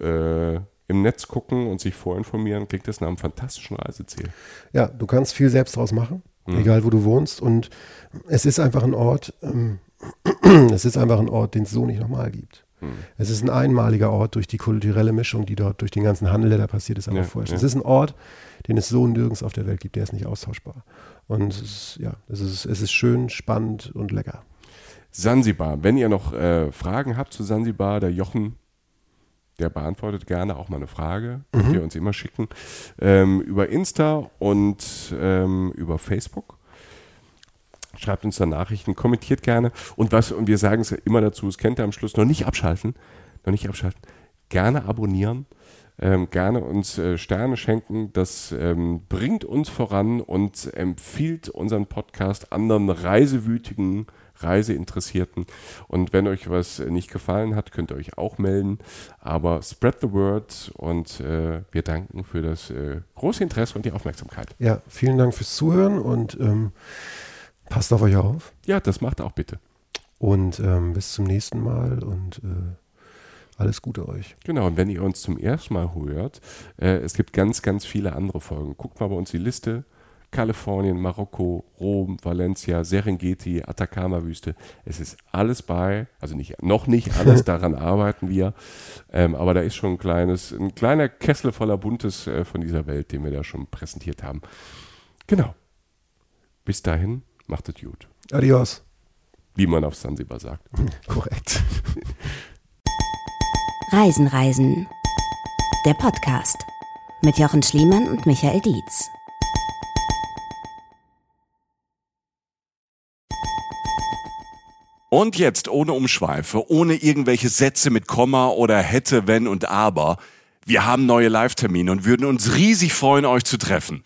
äh, im Netz gucken und sich vorinformieren, klingt das nach einem fantastischen Reiseziel. Ja, du kannst viel selbst draus machen, Mhm. egal wo du wohnst. Und es ist einfach ein Ort, ähm, es ist einfach ein Ort, den es so nicht nochmal gibt. Mhm. Es ist ein einmaliger Ort durch die kulturelle Mischung, die dort durch den ganzen Handel, der da passiert ist, aber Ja, vorher. ja. Es ist ein Ort, den es so nirgends auf der Welt gibt, der ist nicht austauschbar. Und es ist, ja, es ist, es ist schön, spannend und lecker. Sansibar. Wenn ihr noch äh, Fragen habt zu Sansibar, der Jochen, der beantwortet gerne auch mal eine Frage. Könnt ihr uns immer schicken. Ähm, über Insta und ähm, über Facebook. Schreibt uns da Nachrichten, kommentiert gerne. Und was, und wir sagen es ja immer dazu, es kennt ihr am Schluss, noch nicht abschalten, noch nicht abschalten, gerne abonnieren, ähm, gerne uns äh, Sterne schenken. Das ähm, bringt uns voran und empfiehlt unseren Podcast anderen reisewütigen, Reiseinteressierten. Und wenn euch was nicht gefallen hat, könnt ihr euch auch melden. Aber spread the word und äh, wir danken für das äh, große Interesse und die Aufmerksamkeit. Ja, vielen Dank fürs Zuhören und ähm, passt auf euch auf. Ja, das macht auch bitte. Und ähm, bis zum nächsten Mal und äh, Alles Gute euch. Genau, und wenn ihr uns zum ersten Mal hört, äh, es gibt ganz, ganz viele andere Folgen. Guckt mal bei uns die Liste. Kalifornien, Marokko, Rom, Valencia, Serengeti, Atacama-Wüste. Es ist alles bei, also nicht, noch nicht alles, daran arbeiten wir. Ähm, aber da ist schon ein kleines, ein kleiner Kessel voller Buntes äh, von dieser Welt, den wir da schon präsentiert haben. Genau. Bis dahin, macht es gut. Adios. Wie man auf Sansibar sagt. Korrekt. Reisen, Reisen. Der Podcast mit Jochen Schliemann und Michael Dietz. Und jetzt ohne Umschweife, ohne irgendwelche Sätze mit Komma oder hätte, wenn und aber. Wir haben neue Live-Termine und würden uns riesig freuen, euch zu treffen.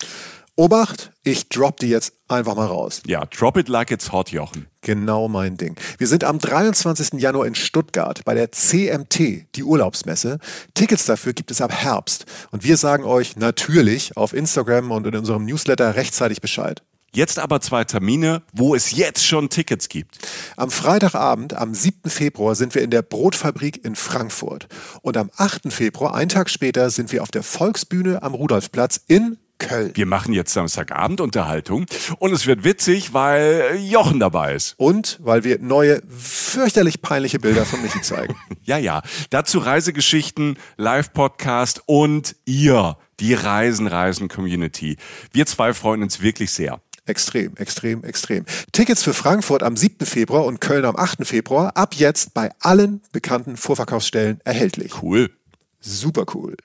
Obacht, ich drop die jetzt einfach mal raus. Ja, drop it like it's hot, Jochen. Genau mein Ding. Wir sind am 23. Januar in Stuttgart bei der CMT, die Urlaubsmesse. Tickets dafür gibt es ab Herbst. Und wir sagen euch natürlich auf Instagram und in unserem Newsletter rechtzeitig Bescheid. Jetzt aber zwei Termine, wo es jetzt schon Tickets gibt. Am Freitagabend, am 7. Februar, sind wir in der Brotfabrik in Frankfurt. Und am 8. Februar, einen Tag später, sind wir auf der Volksbühne am Rudolfplatz in Köln. Wir machen jetzt Samstagabend Unterhaltung und es wird witzig, weil Jochen dabei ist. Und weil wir neue, fürchterlich peinliche Bilder von Michi zeigen. Ja, ja. Dazu Reisegeschichten, Live-Podcast und ihr, die Reisen-Reisen-Community. Wir zwei freuen uns wirklich sehr. Extrem, extrem, extrem. Tickets für Frankfurt am 7. Februar und Köln am 8. Februar ab jetzt bei allen bekannten Vorverkaufsstellen erhältlich. Cool. Super cool.